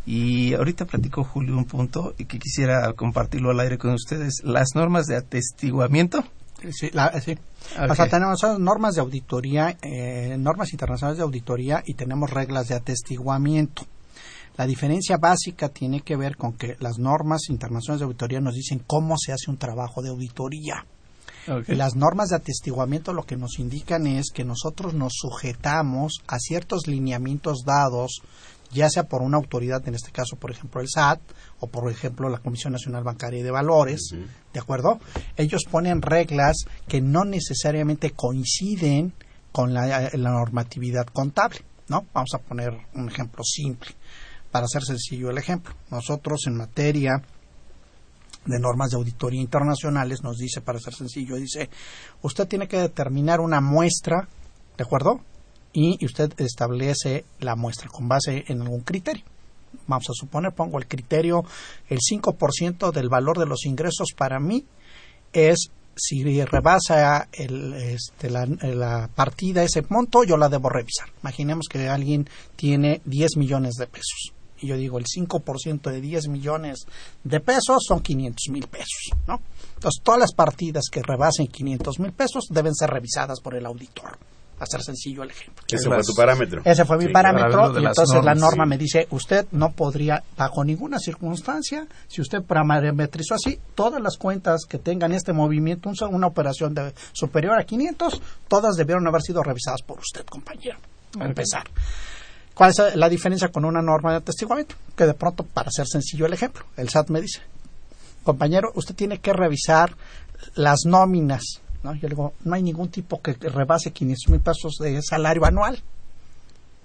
y ahorita platicó Julio un punto y que quisiera compartirlo al aire con ustedes, las normas de atestiguamiento. Sí, sí. O sea, tenemos normas de auditoría, eh, normas internacionales de auditoría y tenemos reglas de atestiguamiento. La diferencia básica tiene que ver con que las normas internacionales de auditoría nos dicen cómo se hace un trabajo de auditoría. Las normas de atestiguamiento lo que nos indican es que nosotros nos sujetamos a ciertos lineamientos dados ya sea por una autoridad, en este caso, por ejemplo, el SAT, o por ejemplo, la Comisión Nacional Bancaria y de Valores, ¿de acuerdo? Ellos ponen reglas que no necesariamente coinciden con la, normatividad contable, ¿no? Vamos a poner un ejemplo simple, para hacer sencillo el ejemplo. Nosotros en materia de normas de auditoría internacionales nos dice, para ser sencillo, dice, usted tiene que determinar una muestra, ¿de acuerdo? Y usted establece la muestra con base en algún criterio. Vamos a suponer, pongo el criterio, el 5% del valor de los ingresos para mí es si rebasa el, este, la, partida ese monto, yo la debo revisar. Imaginemos que alguien tiene 10 millones de pesos. Y yo digo, el 5% de 10 millones de pesos son 500 mil pesos, ¿no? Entonces, todas las partidas que rebasen 500 mil pesos deben ser revisadas por el auditor. Hacer sencillo el ejemplo. Ese fue tu parámetro. Ese fue mi Sí, parámetro y entonces la norma sí. me dice, usted no podría, bajo ninguna circunstancia, si usted parametrizó así, todas las cuentas que tengan este movimiento, un- una operación de superior a 500, todas debieron haber sido revisadas por usted, compañero. A empezar. ¿Cuál es la diferencia con una norma de atestiguamiento? Que de pronto, para hacer sencillo el ejemplo, el SAT me dice, compañero, usted tiene que revisar las nóminas. ¿No? Yo le digo, no hay ningún tipo que rebase 500 mil pesos de salario anual.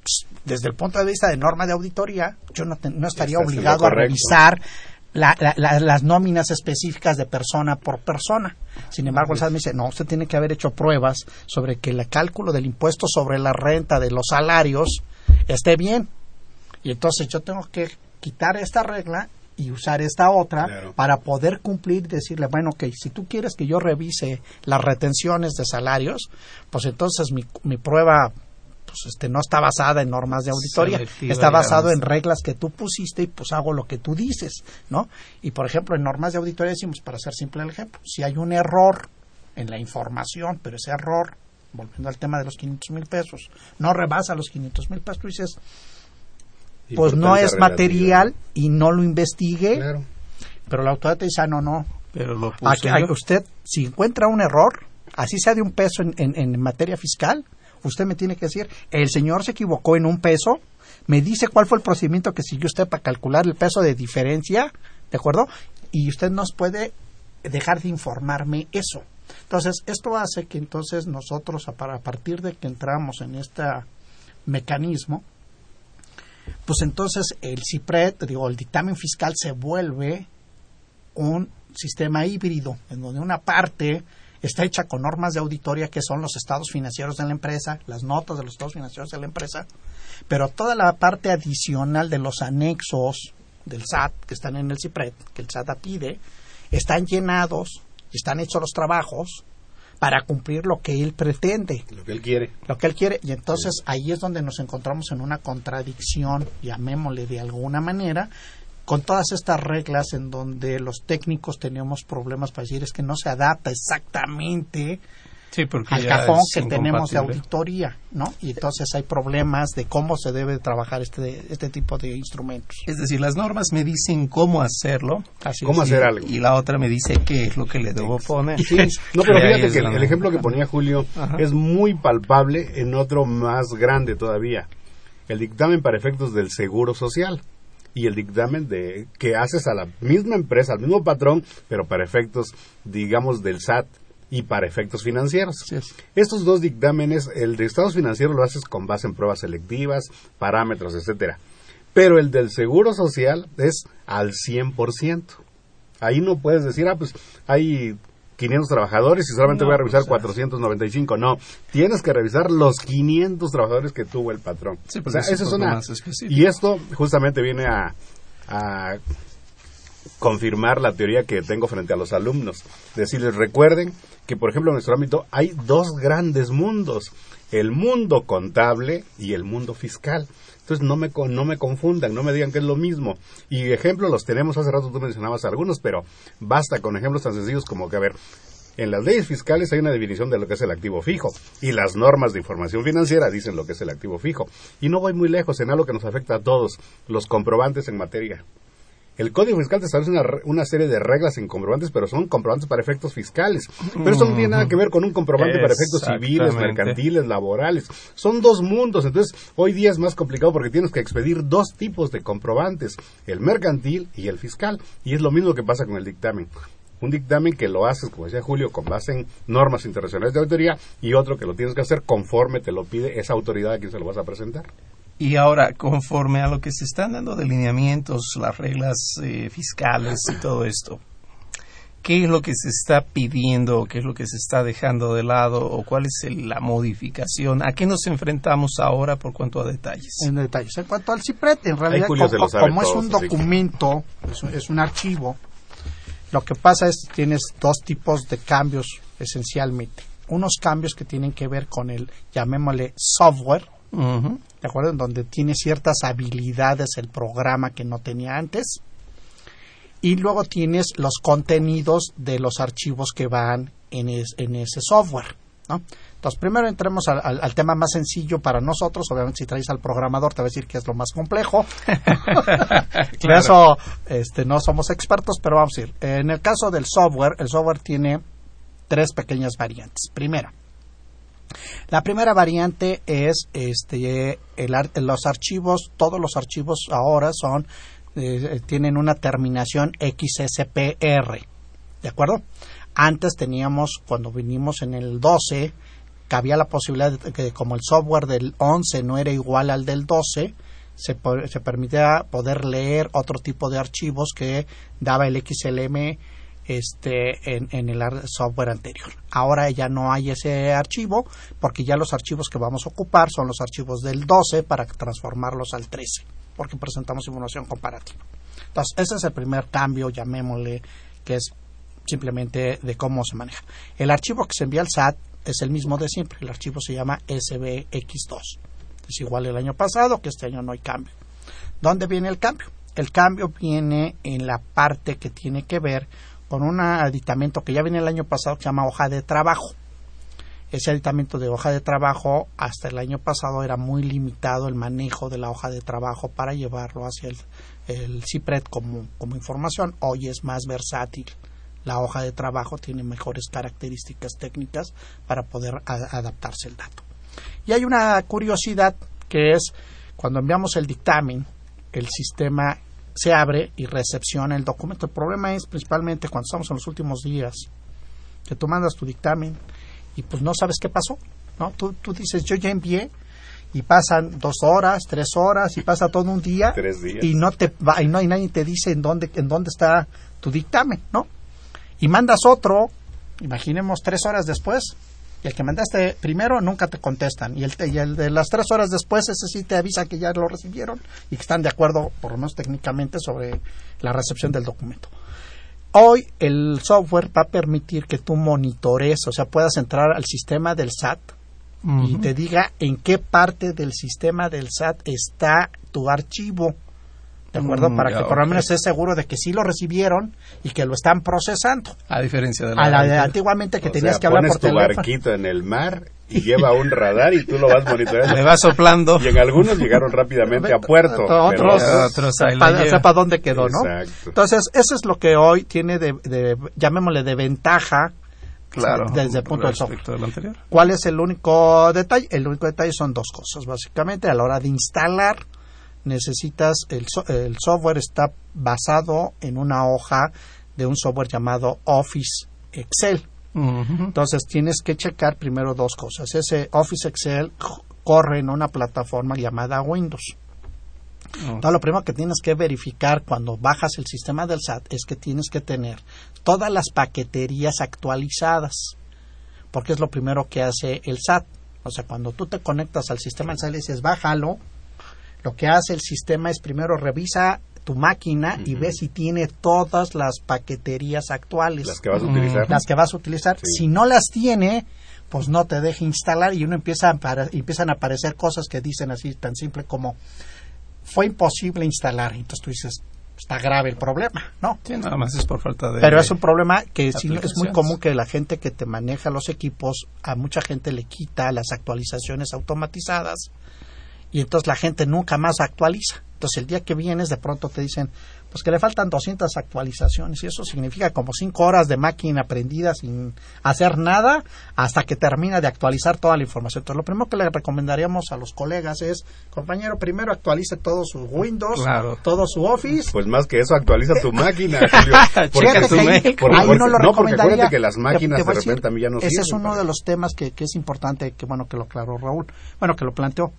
Pues, Desde el punto de vista de norma de auditoría, yo no, te- no estaría obligado a revisar la- la- la- las nóminas específicas de persona por persona. Sin embargo, el SAT me dice, no, usted tiene que haber hecho pruebas sobre que el cálculo del impuesto sobre la renta de los salarios esté bien. Y entonces yo tengo que quitar esta regla y usar esta otra Claro. para poder cumplir y decirle, bueno, ok, si tú quieres que yo revise las retenciones de salarios, pues entonces mi, mi prueba pues este no está basada en normas de auditoría, Selectiva, está basado en reglas que tú pusiste y pues hago lo que tú dices, ¿no? Y por ejemplo, en normas de auditoría decimos, para hacer simple el ejemplo, si hay un error en la información, pero ese error, volviendo al tema de los 500 mil pesos, no rebasa los 500 mil pesos, tú dices, pues no es relativa. material y no lo investigue, Claro. pero la autoridad te dice, ah, no, no, Pero lo puso Aquí, usted, si encuentra un error, así sea de un peso en, en- en materia fiscal, usted me tiene que decir, el señor se equivocó en un peso, me dice cuál fue el procedimiento que siguió usted para calcular el peso de diferencia, ¿de acuerdo? Y usted nos puede dejar de informarme eso. Entonces, esto hace que entonces nosotros, a, para- a partir de que entramos en este mecanismo, pues entonces el CIPRED, digo, el dictamen fiscal se vuelve un sistema híbrido, en donde una parte está hecha con normas de auditoría que son los estados financieros de la empresa, las notas de los estados financieros de la empresa, pero toda la parte adicional de los anexos del SAT que están en el CIPRED, que el SAT pide, están llenados y están hechos los trabajos para cumplir lo que él pretende Lo que él quiere. lo que él quiere y entonces ahí es donde nos encontramos en una contradicción, llamémosle de alguna manera, con todas estas reglas en donde los técnicos teníamos problemas para decir es que no se adapta exactamente Sí, porque al cajón que tenemos de auditoría, ¿no? Y entonces hay problemas de cómo se debe trabajar este, este tipo de instrumentos. Es decir, las normas me dicen cómo hacerlo Así ¿Cómo es. hacer algo? y la otra me dice qué es lo que le debo poner. Sí, no, pero fíjate que el, ejemplo que ponía Julio Ajá. es muy palpable en otro más grande todavía. El dictamen para efectos del seguro social y el dictamen de que haces a la misma empresa, al mismo patrón, pero para efectos, digamos, del SAT y para efectos financieros. Es. Estos dos dictámenes, el de estados financieros lo haces con base en pruebas selectivas, parámetros, etcétera. Pero el del seguro social es al 100%. Ahí no puedes decir, ah, pues hay 500 trabajadores y solamente No, voy a revisar pues, 495. No, tienes que revisar los 500 trabajadores que tuvo el patrón. Sí, o pues sea, es un esa es una... Y esto justamente viene a, a confirmar la teoría que tengo frente a los alumnos. Decirles, recuerden que, por ejemplo, en nuestro ámbito hay dos grandes mundos, el mundo contable y el mundo fiscal. Entonces no me, no me confundan, no me digan que es lo mismo. Y ejemplos los tenemos, hace rato tú mencionabas algunos, pero basta con ejemplos tan sencillos como que, a ver, en las leyes fiscales hay una definición de lo que es el activo fijo y las normas de información financiera dicen lo que es el activo fijo. Y no voy muy lejos en algo que nos afecta a todos, los comprobantes en materia. El Código Fiscal te establece una, una serie de reglas en comprobantes, pero son comprobantes para efectos fiscales. Pero eso no tiene nada que ver con un comprobante para efectos civiles, mercantiles, laborales. Son dos mundos. Entonces, hoy día es más complicado porque tienes que expedir dos tipos de comprobantes, el mercantil y el fiscal. Y es lo mismo que pasa con el dictamen. Un dictamen que lo haces, como decía Julio, con base en normas internacionales de auditoría y otro que lo tienes que hacer conforme te lo pide esa autoridad a quien se lo vas a presentar. Y ahora, conforme a lo que se están dando de lineamientos, las reglas eh, fiscales y todo esto, ¿qué es lo que se está pidiendo, qué es lo que se está dejando de lado o cuál es el- la modificación? ¿A qué nos enfrentamos ahora por cuanto a detalles? en detalles. En cuanto al CIPRET, en realidad, como, es un que- documento, es un, es un archivo, lo que pasa es que tienes dos tipos de cambios esencialmente. Unos cambios que tienen que ver con el, llamémosle, software. ¿De acuerdo? En donde tiene ciertas habilidades el programa que no tenía antes. Y luego tienes los contenidos de los archivos que van en, es- en ese software, ¿no? Entonces, primero entremos al, al- al tema más sencillo para nosotros. Obviamente, si traes al programador, te va a decir que es lo más complejo. De eso este, no somos expertos, pero vamos a ir. En el caso del software, el software tiene tres pequeñas variantes. Primera, la primera variante es este los archivos, todos los archivos ahora son eh, tienen una terminación XSPR. ¿De acuerdo? Antes teníamos cuando vinimos en el 12 que había la posibilidad de que como el software del 11 no era igual al del 12 se, se permitía poder leer otro tipo de archivos que daba el XLM este, en, en el ar- software anterior. Ahora ya no hay ese archivo porque ya los archivos que vamos a ocupar son los archivos del 12 para transformarlos al 13 porque presentamos información comparativa. Entonces, ese es el primer cambio, llamémosle, que es simplemente de cómo se maneja. El archivo que se envía al SAT es el mismo de siempre. El archivo se llama SBX2. Es igual el año pasado, que este año no hay cambio. ¿Dónde viene el cambio? El cambio viene en la parte que tiene que ver con un aditamento que ya viene el año pasado que se llama hoja de trabajo. Ese aditamento de hoja de trabajo hasta el año pasado era muy limitado el manejo de la hoja de trabajo para llevarlo hacia el, el CIPRED como, como información. Hoy es más versátil. La hoja de trabajo tiene mejores características técnicas para poder adaptarse el dato. Y hay una curiosidad que es cuando enviamos el dictamen, el sistema se abre y recepciona el documento. El problema es principalmente cuando estamos en los últimos días, que tú mandas tu dictamen y pues no sabes qué pasó, ¿no? Tú, tú dices, yo ya envié y pasan dos horas, tres horas y pasa todo un día Tres días. y no te va, y no y nadie te dice en dónde en dónde está tu dictamen, ¿no? Y mandas otro, imaginemos tres horas después y el que mandaste primero nunca te contestan y el, y el de las tres horas después ese sí te avisa que ya lo recibieron y que están de acuerdo por lo menos técnicamente sobre la recepción del documento. Hoy el software va a permitir que tú monitores, o sea, puedas entrar al sistema del SAT y te diga en qué parte del sistema del SAT está tu archivo. ¿De acuerdo? Mm, Para ya, que por lo menos estés seguro de que sí lo recibieron y que lo están procesando. A diferencia de la, A la de anterior. antiguamente que O tenías sea, que hablar pones por tu teléfono. barquito en el mar y lleva un radar y tú lo vas Le monitoreando. va soplando. Y en algunos llegaron rápidamente a puerto. Otros, pero otros- sepa dónde quedó, ¿no? Exacto. Entonces, eso es lo que hoy tiene de, de- llamémosle de ventaja Claro. desde el punto del software. del anterior. ¿Cuál es el único detalle? El único detalle son dos cosas, básicamente. A la hora de instalar, necesitas, el, so- el software está basado en una hoja de un software llamado Office Excel. Entonces tienes que checar primero dos cosas. Ese Office Excel corre en una plataforma llamada Windows. Entonces, lo primero que tienes que verificar cuando bajas el sistema del SAT es que tienes que tener todas las paqueterías actualizadas, porque es lo primero que hace el SAT. O sea, cuando tú te conectas al sistema del SAT y dices, bájalo, lo que hace el sistema es primero revisa tu máquina y ve si tiene todas las paqueterías actuales Las que vas a utilizar. las que vas a utilizar. Sí. Si no las tiene, pues no te deja instalar y uno empieza a empiezan a aparecer cosas que dicen así tan simple como fue imposible instalar. Entonces tú dices, está grave el problema, ¿no? Sí, nada más es por falta de... Pero es un problema que sí, es muy común que la gente que te maneja los equipos, a mucha gente le quita las actualizaciones automatizadas y entonces la gente nunca más actualiza. Entonces el día que vienes de pronto te dicen pues que le faltan 200 actualizaciones y eso significa como 5 horas de máquina prendida sin hacer nada hasta que termina de actualizar toda la información. Entonces lo primero que le recomendaríamos a los colegas es, compañero, primero actualice todo su Windows, Claro. todo su Office Pues más que eso, actualiza tu máquina, Julio. Checa tu ahí- porque- ahí no lo no, porque recomendaría. acuérdate que las máquinas Te- de decir, repente a mí ya no Ese es uno de los temas que, que es importante, que bueno que lo aclaró Raúl, bueno que lo planteó.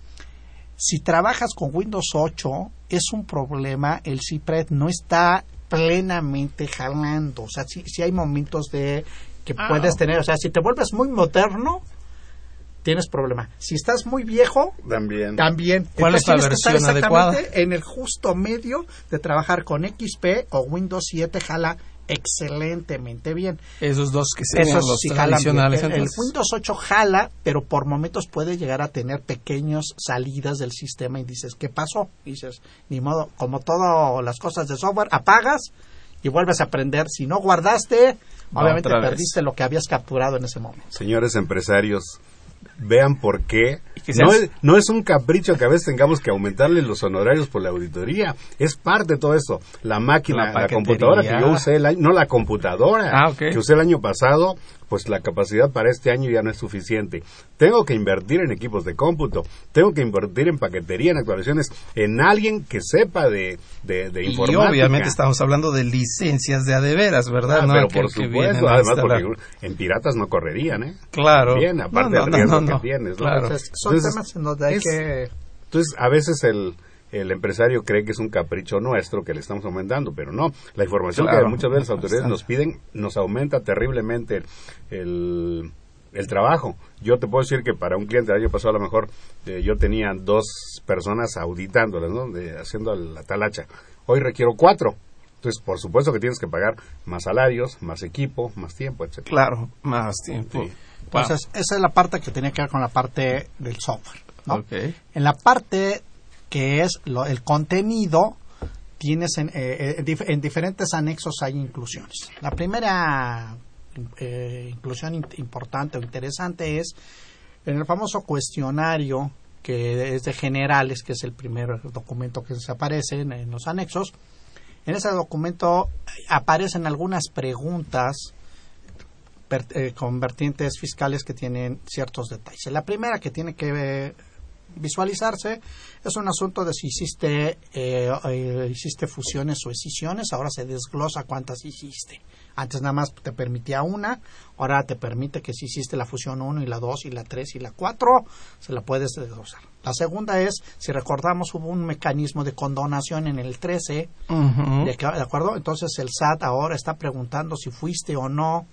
Si trabajas con Windows 8, es un problema, el CIPRED no está plenamente jalando. O sea, si hay momentos de que Ah. puedes tener, o sea, si te vuelves muy moderno, tienes problema. Si estás muy viejo, También. también. ¿Cuál es la tienes que estar versión exactamente adecuada? En el justo medio de trabajar con XP o Windows 7 jala excelentemente bien. Esos dos que serían Esos los sí tradicionales. El. Windows 8 jala, pero por momentos puede llegar a tener pequeños salidas del sistema y dices, ¿qué pasó? Y dices, ni modo, como todas las cosas de software, apagas y vuelves a aprender. Si no guardaste, obviamente perdiste lo que habías capturado en ese momento. Señores empresarios, vean por qué. No es, no es un capricho que a veces tengamos que aumentarle los honorarios por la auditoría. Es parte de todo eso. La máquina, la, computadora que yo usé el año, no la computadora Ah, que usé el año pasado, pues la capacidad para este año ya no es suficiente. Tengo que invertir en equipos de cómputo, tengo que invertir en paquetería, en actualizaciones, en alguien que sepa de, de, de Y obviamente estamos hablando de licencias de adeveras, ¿verdad? Ah, no pero por que supuesto, además porque en piratas no correrían, ¿eh? Claro. Bien, aparte No, no, del riesgo no, no, que tienes, ¿no? claro. Entonces, Son entonces, temas en donde hay es- que... Entonces, a veces el, el empresario cree que es un capricho nuestro que le estamos aumentando, pero no. La información Claro, que muchas veces las autoridades nos piden nos aumenta terriblemente el, el trabajo. Yo te puedo decir que para un cliente el año pasado a lo mejor eh, yo tenía dos personas auditándolas, ¿no? De- haciendo la talacha. Hoy requiero cuatro. Entonces, por supuesto que tienes que pagar más salarios, más equipo, más tiempo, etcétera. Claro, más tiempo. Sí. Entonces, esa es la parte que tiene que ver con la parte del software. En la parte que es lo- el contenido, tienes en, eh, eh, en dif- en diferentes anexos hay inclusiones. La primera eh, inclusión in- importante o interesante es en el famoso cuestionario que es de generales, que es el primer documento que se aparece en, los anexos. En ese documento aparecen algunas preguntas per- con vertientes fiscales que tienen ciertos detalles. La primera que tiene que eh, visualizarse es un asunto de si hiciste, eh, eh, hiciste fusiones o escisiones, ahora se desglosa cuántas hiciste. Antes nada más te permitía una, ahora te permite que si hiciste la fusión 1 y la 2 y la 3 y la 4, se la puedes desglosar. La segunda es, si recordamos, hubo un mecanismo de condonación en el 13, Ujú. ¿De, acu- de acuerdo? Entonces el SAT ahora está preguntando si fuiste o no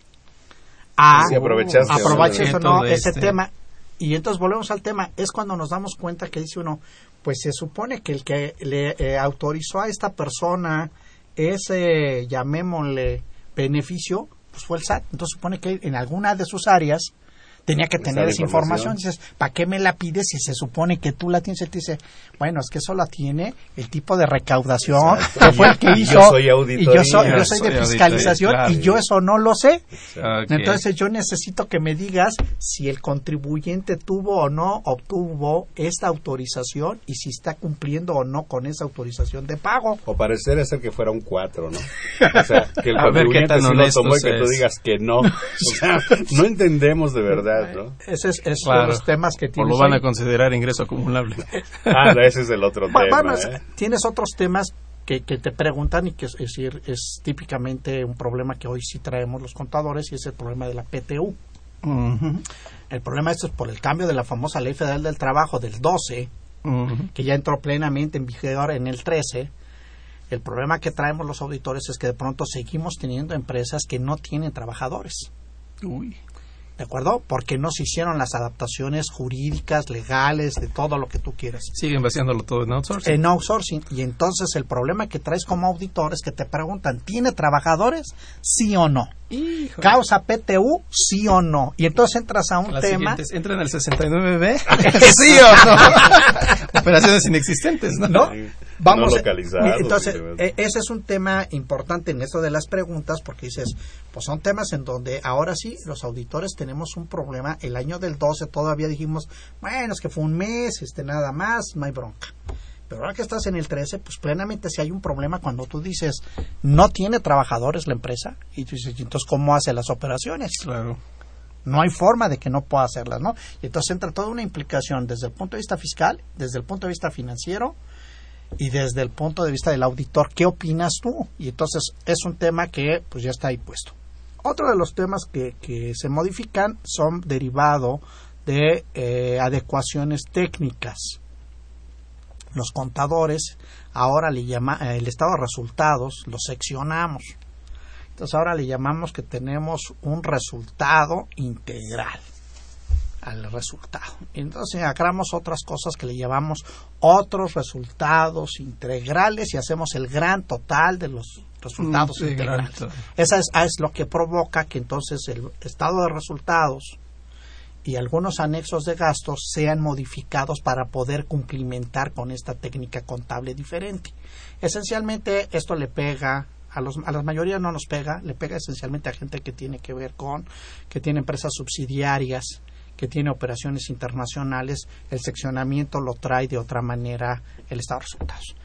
a Si aprovechaste o no. aprovechaste o no Objeto de ese este- tema. Y entonces volvemos al tema, es cuando nos damos cuenta que dice uno, pues se supone que el que le eh, autorizó a esta persona ese, llamémosle, beneficio, pues fue el SAT. Entonces supone que en alguna de sus áreas tenía que tener esa información. información. Dices, ¿para qué me la pides si se supone que tú la tienes? Él te dice, bueno, es que eso la tiene el tipo de recaudación Exacto. que fue el que Y hizo. yo soy y yo auditoría. soy, yo soy Soy de fiscalización claro. y yo eso no lo sé. Entonces yo necesito que me digas si el contribuyente tuvo o no obtuvo esta autorización y si está cumpliendo o no con esa autorización de pago. O parecer ser que fuera un 4, ¿no? O sea, que el A ver qué contribuyente tan sí lo tomó y que tú es. digas que no. O sea, no entendemos de verdad, ¿no? Ese es, es Claro. los temas que O tienes. lo van ahí. a considerar ingreso acumulable. Ah, no, ese es el otro Va- tema. vamos, ¿eh? tienes otros temas que, que te preguntan y que es, es decir, es típicamente un problema que hoy sí traemos los contadores y es el problema de la PTU. El problema esto es por el cambio de la famosa Ley Federal del Trabajo del 12, Ujú. que ya entró plenamente en vigor en el 13. El problema que traemos los auditores es que de pronto seguimos teniendo empresas que no tienen trabajadores. Uy. ¿De acuerdo? Porque no se hicieron las adaptaciones jurídicas, legales, de todo lo que tú quieras. Siguen vaciándolo todo en outsourcing. en outsourcing. Y entonces el problema que traes como auditor es que te preguntan, ¿tiene trabajadores? Sí o no. ¿Causa PTU? Sí o no. Y entonces entras a un Las tema. ¿Entra en el 69B? ¿Sí o no? Operaciones inexistentes, ¿no? ¿No? Vamos, No entonces, eh, ese es un tema importante en esto de las preguntas, porque dices, pues son temas en donde ahora sí, los auditores tenemos un problema. El año del 12 todavía dijimos, bueno, es que fue un mes, este nada más, no hay bronca. Pero ahora que estás en el 13, pues plenamente si hay un problema cuando tú dices, no tiene trabajadores la empresa, y tú dices, "¿Y entonces, ¿cómo hace las operaciones? Claro. No hay forma de que no pueda hacerlas, ¿no? Y entonces entra toda una implicación desde el punto de vista fiscal, desde el punto de vista financiero y desde el punto de vista del auditor. ¿Qué opinas tú? Y entonces es un tema que pues ya está ahí puesto. Otro de los temas que, que se modifican son derivado de eh, adecuaciones técnicas. Los contadores ahora le llama eh, el estado de resultados, lo seccionamos. Entonces ahora le llamamos que tenemos un resultado integral al resultado. Entonces agarramos otras cosas que le llamamos otros resultados integrales y hacemos el gran total de los resultados Integral. integrales. Esa es, ah, es lo que provoca que entonces el estado de resultados y algunos anexos de gastos sean modificados para poder cumplimentar con esta técnica contable diferente. Esencialmente esto le pega a, los, a la mayoría no nos pega, le pega esencialmente a gente que tiene que ver con, que tiene empresas subsidiarias, que tiene operaciones internacionales, el seccionamiento lo trae de otra manera el estado de resultados.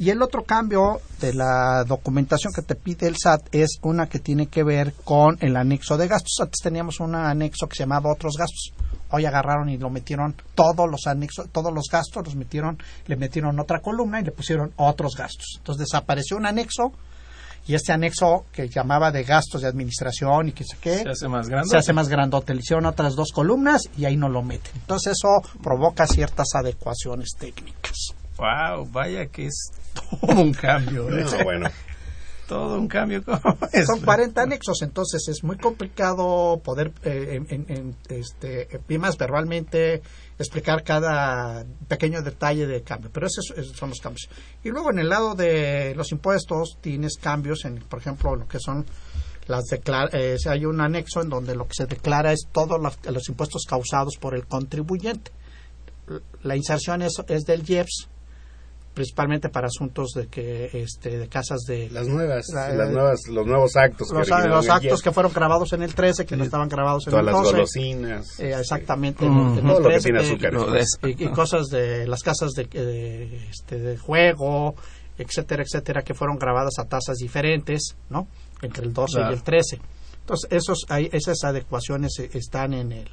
Y el otro cambio de la documentación que te pide el SAT es una que tiene que ver con el anexo de gastos. Antes teníamos un anexo que se llamaba otros gastos. Hoy agarraron y lo metieron todos los anexos, todos los gastos los metieron, le metieron otra columna y le pusieron otros gastos. Entonces desapareció un anexo y este anexo que llamaba de gastos de administración y que sé qué se hace más grande. se hace más grandote. Le hicieron otras dos columnas y ahí no lo meten. Entonces eso provoca ciertas adecuaciones técnicas. Wow, vaya que es todo un cambio. ¿eh? No, bueno. Todo un cambio. ¿cómo es? Son 40 anexos, entonces es muy complicado poder, eh, en, en- este, y más verbalmente, explicar cada pequeño detalle de cambio. Pero esos, esos son los cambios. Y luego en el lado de los impuestos tienes cambios en, por ejemplo, lo que son las declar eh, hay un anexo en donde lo que se declara es todos los, los impuestos causados por el contribuyente. La inserción es, es del IEPS, principalmente para asuntos de que este, de casas de Las nuevas, La- las nuevas, los nuevos actos. que los, originaron los actos que fueron grabados en el 13 que no estaban grabados en todas el las 12 golosinas. Eh, exactamente en el Todo lo que 13, tiene que- azúcar. Lo de- y, y cosas de las casas de, de, este, de juego etcétera etcétera que fueron grabadas a tasas diferentes no entre el 12 Claro. y el 13 entonces esos hay, esas adecuaciones eh, están en el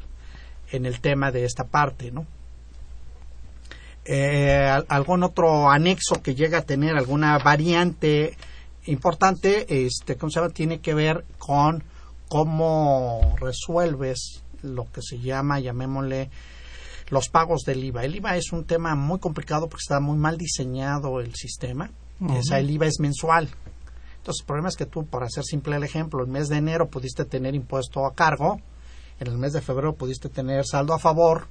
en el tema de esta parte no eh, al- algún otro anexo que llega a tener alguna variante importante, este, ¿cómo se llama? Tiene que ver con cómo resuelves lo que se llama, llamémosle, los pagos del IVA. El IVA es un tema muy complicado porque está muy mal diseñado el sistema. O sea, el IVA es mensual. Entonces, el problema es que tú, por hacer simple el ejemplo, el mes de enero pudiste tener impuesto a cargo, en el mes de febrero pudiste tener saldo a favor,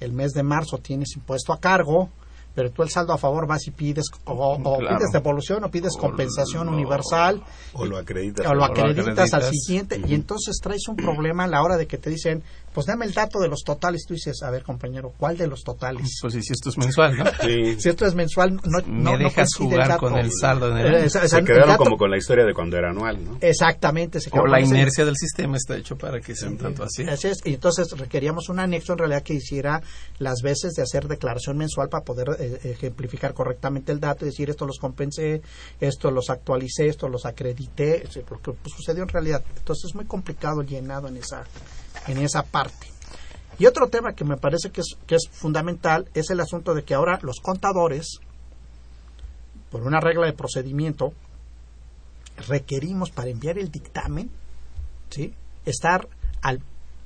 el mes de marzo tienes impuesto a cargo, pero tú el saldo a favor vas y pides o, o Claro. pides devolución o pides compensación universal O lo acreditas. o lo acreditas al siguiente y entonces traes un problema a la hora de que te dicen pues dame el dato de los totales tú dices a ver compañero ¿cuál de los totales? Pues sí, si esto es mensual, ¿no? Sí. si esto es mensual no, Me no, no dejas el jugar dato. con el saldo en el Eh, Se el quedaron dato- como con la historia de cuando era anual, ¿no? exactamente se quedó O la inercia del sistema está hecho para que sean tanto así. Así es, y entonces requeríamos un anexo en realidad que hiciera las veces de hacer declaración mensual para poder eh, ejemplificar correctamente el dato y decir esto los compensé, esto los actualicé, esto los acredité, es lo que pues, sucedió en realidad. Entonces es muy complicado el llenado en esa, en esa parte. Y otro tema que me parece que es, que es fundamental es el asunto de que ahora los contadores, por una regla de procedimiento, requerimos para enviar el dictamen, ¿sí? estar al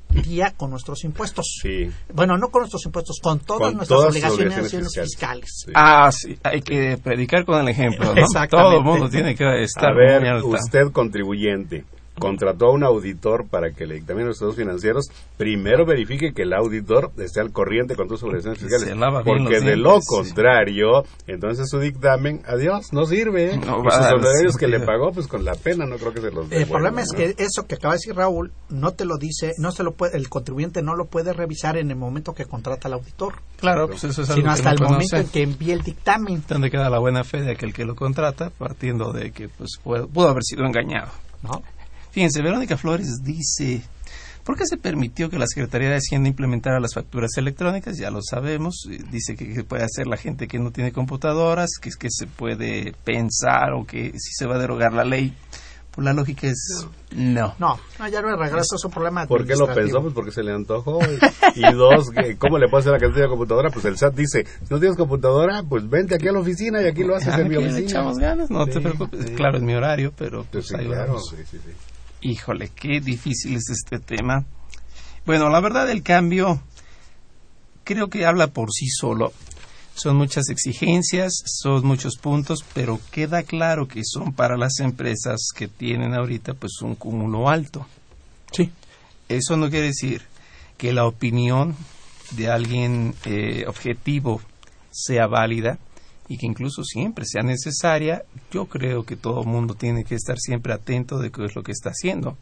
día con nuestros impuestos. Sí. Bueno, no con nuestros impuestos, con todas Con nuestras todas obligaciones, obligaciones fiscales. Sí. Ah, sí, hay que predicar con el ejemplo, ¿no? Exactamente. Todo el mundo tiene que estar A ver, usted contribuyente contrató a un auditor para que le dictamine los estados financieros, primero verifique que el auditor esté al corriente con tus obligaciones fiscales. se lava bien Porque los de lo contrario, entonces su dictamen, adiós, no sirve. No a sus honorarios que le pagó, pues con la pena no creo que se los El devuelvan, problema es ¿no? que eso que acaba de decir Raúl no te lo dice, no se lo puede, el contribuyente no lo puede revisar en el momento que contrata al auditor, Claro, pues eso es algo sino que hasta no el momento en que envíe el dictamen. ¿Dónde queda la buena fe de aquel que lo contrata? Partiendo de que pues pudo, pudo haber sido engañado. ¿no? Fíjense, Verónica Flores dice, ¿por qué se permitió que la Secretaría de Hacienda implementara las facturas electrónicas? Ya lo sabemos, eh, dice que, que puede hacer la gente que no tiene computadoras, que es que se puede pensar o que si se va a derogar la ley. Pues la lógica es no. No, no, ya no es regreso, es un problema ¿Por qué lo pensó? Pues porque se le antojó. Y, y dos, que ¿cómo le puede hacer a la que no tiene computadora? Pues el SAT dice, si no tienes computadora, pues vente aquí a la oficina y aquí lo haces Ah, en mi que le oficina. echamos ganas, no te preocupes. sí. Claro, es mi horario, pero Pues pues sí, ahí claro, vamos. sí, sí, sí. Híjole, qué difícil es este tema. Bueno, la verdad el cambio creo que habla por sí solo. Son muchas exigencias, son muchos puntos, pero queda claro que son para las empresas que tienen ahorita pues un cúmulo alto. Sí. Eso no quiere decir que la opinión de alguien eh, objetivo sea válida y que incluso siempre sea necesaria. Yo creo que todo el mundo tiene que estar siempre atento de qué es lo que está haciendo.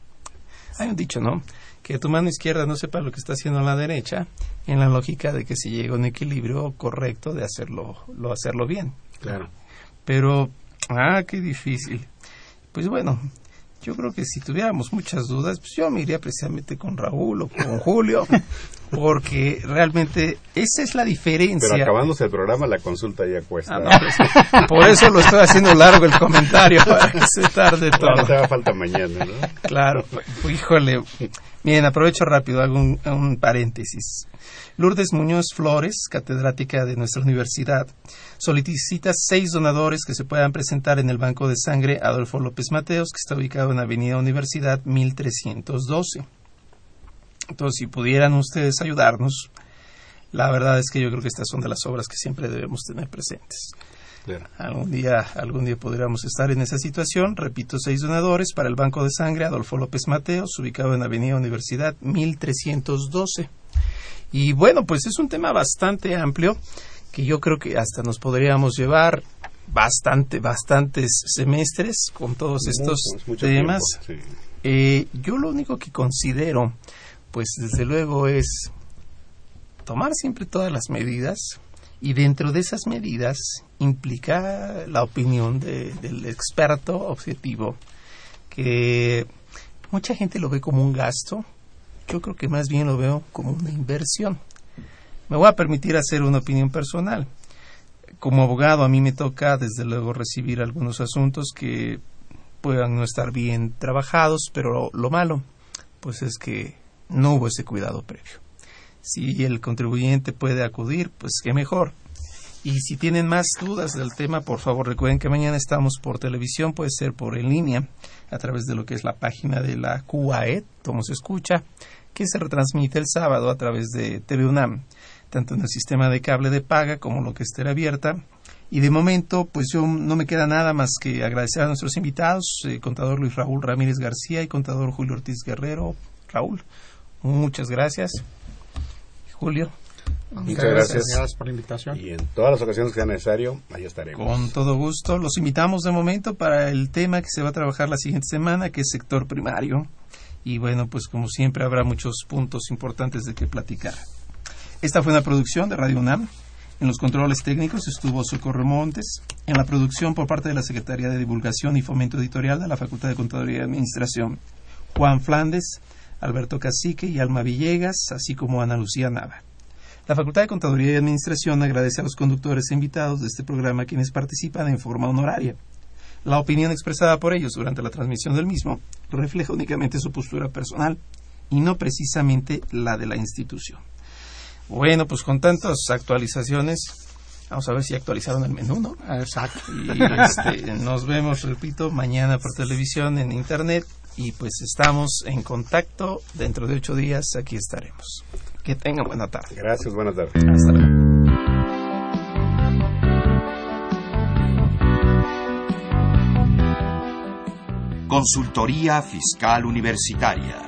Hay un dicho, ¿no? Que tu mano izquierda no sepa lo que está haciendo la derecha, en la lógica de que se llega a un equilibrio correcto de hacerlo, lo hacerlo bien. Claro. Pero, ah, qué difícil. Pues bueno, yo creo que si tuviéramos muchas dudas, pues yo me iría precisamente con Raúl o con Julio, porque realmente esa es la diferencia. Pero acabándose el programa, la consulta ya cuesta. Ah, pues, por eso lo estoy haciendo largo el comentario, para que se tarde todo. No te haga falta mañana, ¿no? Claro, híjole. Bien, aprovecho rápido, hago un paréntesis. Lourdes Muñoz Flores, catedrática de nuestra universidad, solicita seis donadores que se puedan presentar en el Banco de Sangre Adolfo López Mateos, que está ubicado en Avenida Universidad 1312. Entonces, si pudieran ustedes ayudarnos, la verdad es que yo creo que estas son de las obras que siempre debemos tener presentes. Algún día, algún día podríamos estar en esa situación. Repito, seis donadores para el Banco de Sangre Adolfo López Mateos, ubicado en Avenida Universidad 1312. Y bueno, pues es un tema bastante amplio que yo creo que hasta nos podríamos llevar bastante, bastantes semestres con todos estos temas. Eh, yo lo único que considero, pues desde luego es tomar siempre todas las medidas y dentro de esas medidas implica la opinión del experto objetivo, que mucha gente lo ve como un gasto, yo creo que más bien lo veo como una inversión. Me voy a permitir hacer una opinión personal. Como abogado a mí me toca desde luego recibir algunos asuntos que puedan no estar bien trabajados, pero lo malo pues es que no hubo ese cuidado previo. Si el contribuyente puede acudir, pues qué mejor. Y si tienen más dudas del tema, por favor recuerden que mañana estamos por televisión, puede ser por en línea, a través de lo que es la página de la QAE, como se escucha, que se retransmite el sábado a través de TV UNAM, tanto en el sistema de cable de paga como lo que esté abierta. Y de momento, pues yo no me queda nada más que agradecer a nuestros invitados, eh, contador Luis Raúl Ramírez García y contador Julio Ortiz Guerrero. Raúl, muchas gracias. Julio. Muchas gracias. por la invitación. Y en todas las ocasiones que sea necesario, ahí estaremos. Con todo gusto. Los invitamos de momento para el tema que se va a trabajar la siguiente semana, que es sector primario y bueno, pues como siempre habrá muchos puntos importantes de que platicar. Esta fue una producción de Radio UNAM. En los controles técnicos estuvo Socorro Montes. En la producción por parte de la Secretaría de Divulgación y Fomento Editorial de la Facultad de Contaduría y Administración, Juan Flandes, Alberto Cacique y Alma Villegas, así como Ana Lucía Nava. La Facultad de Contaduría y Administración agradece a los conductores e invitados de este programa quienes participan en forma honoraria. La opinión expresada por ellos durante la transmisión del mismo refleja únicamente su postura personal y no precisamente la de la institución. Bueno, pues con tantas actualizaciones, vamos a ver si actualizaron el menú, ¿no? Exacto. Y este, nos vemos, repito, mañana por televisión, en internet, y pues estamos en contacto. Dentro de ocho días aquí estaremos. Que tengan buena tarde. Gracias, buena tarde. Hasta luego. Consultoría Fiscal Universitaria.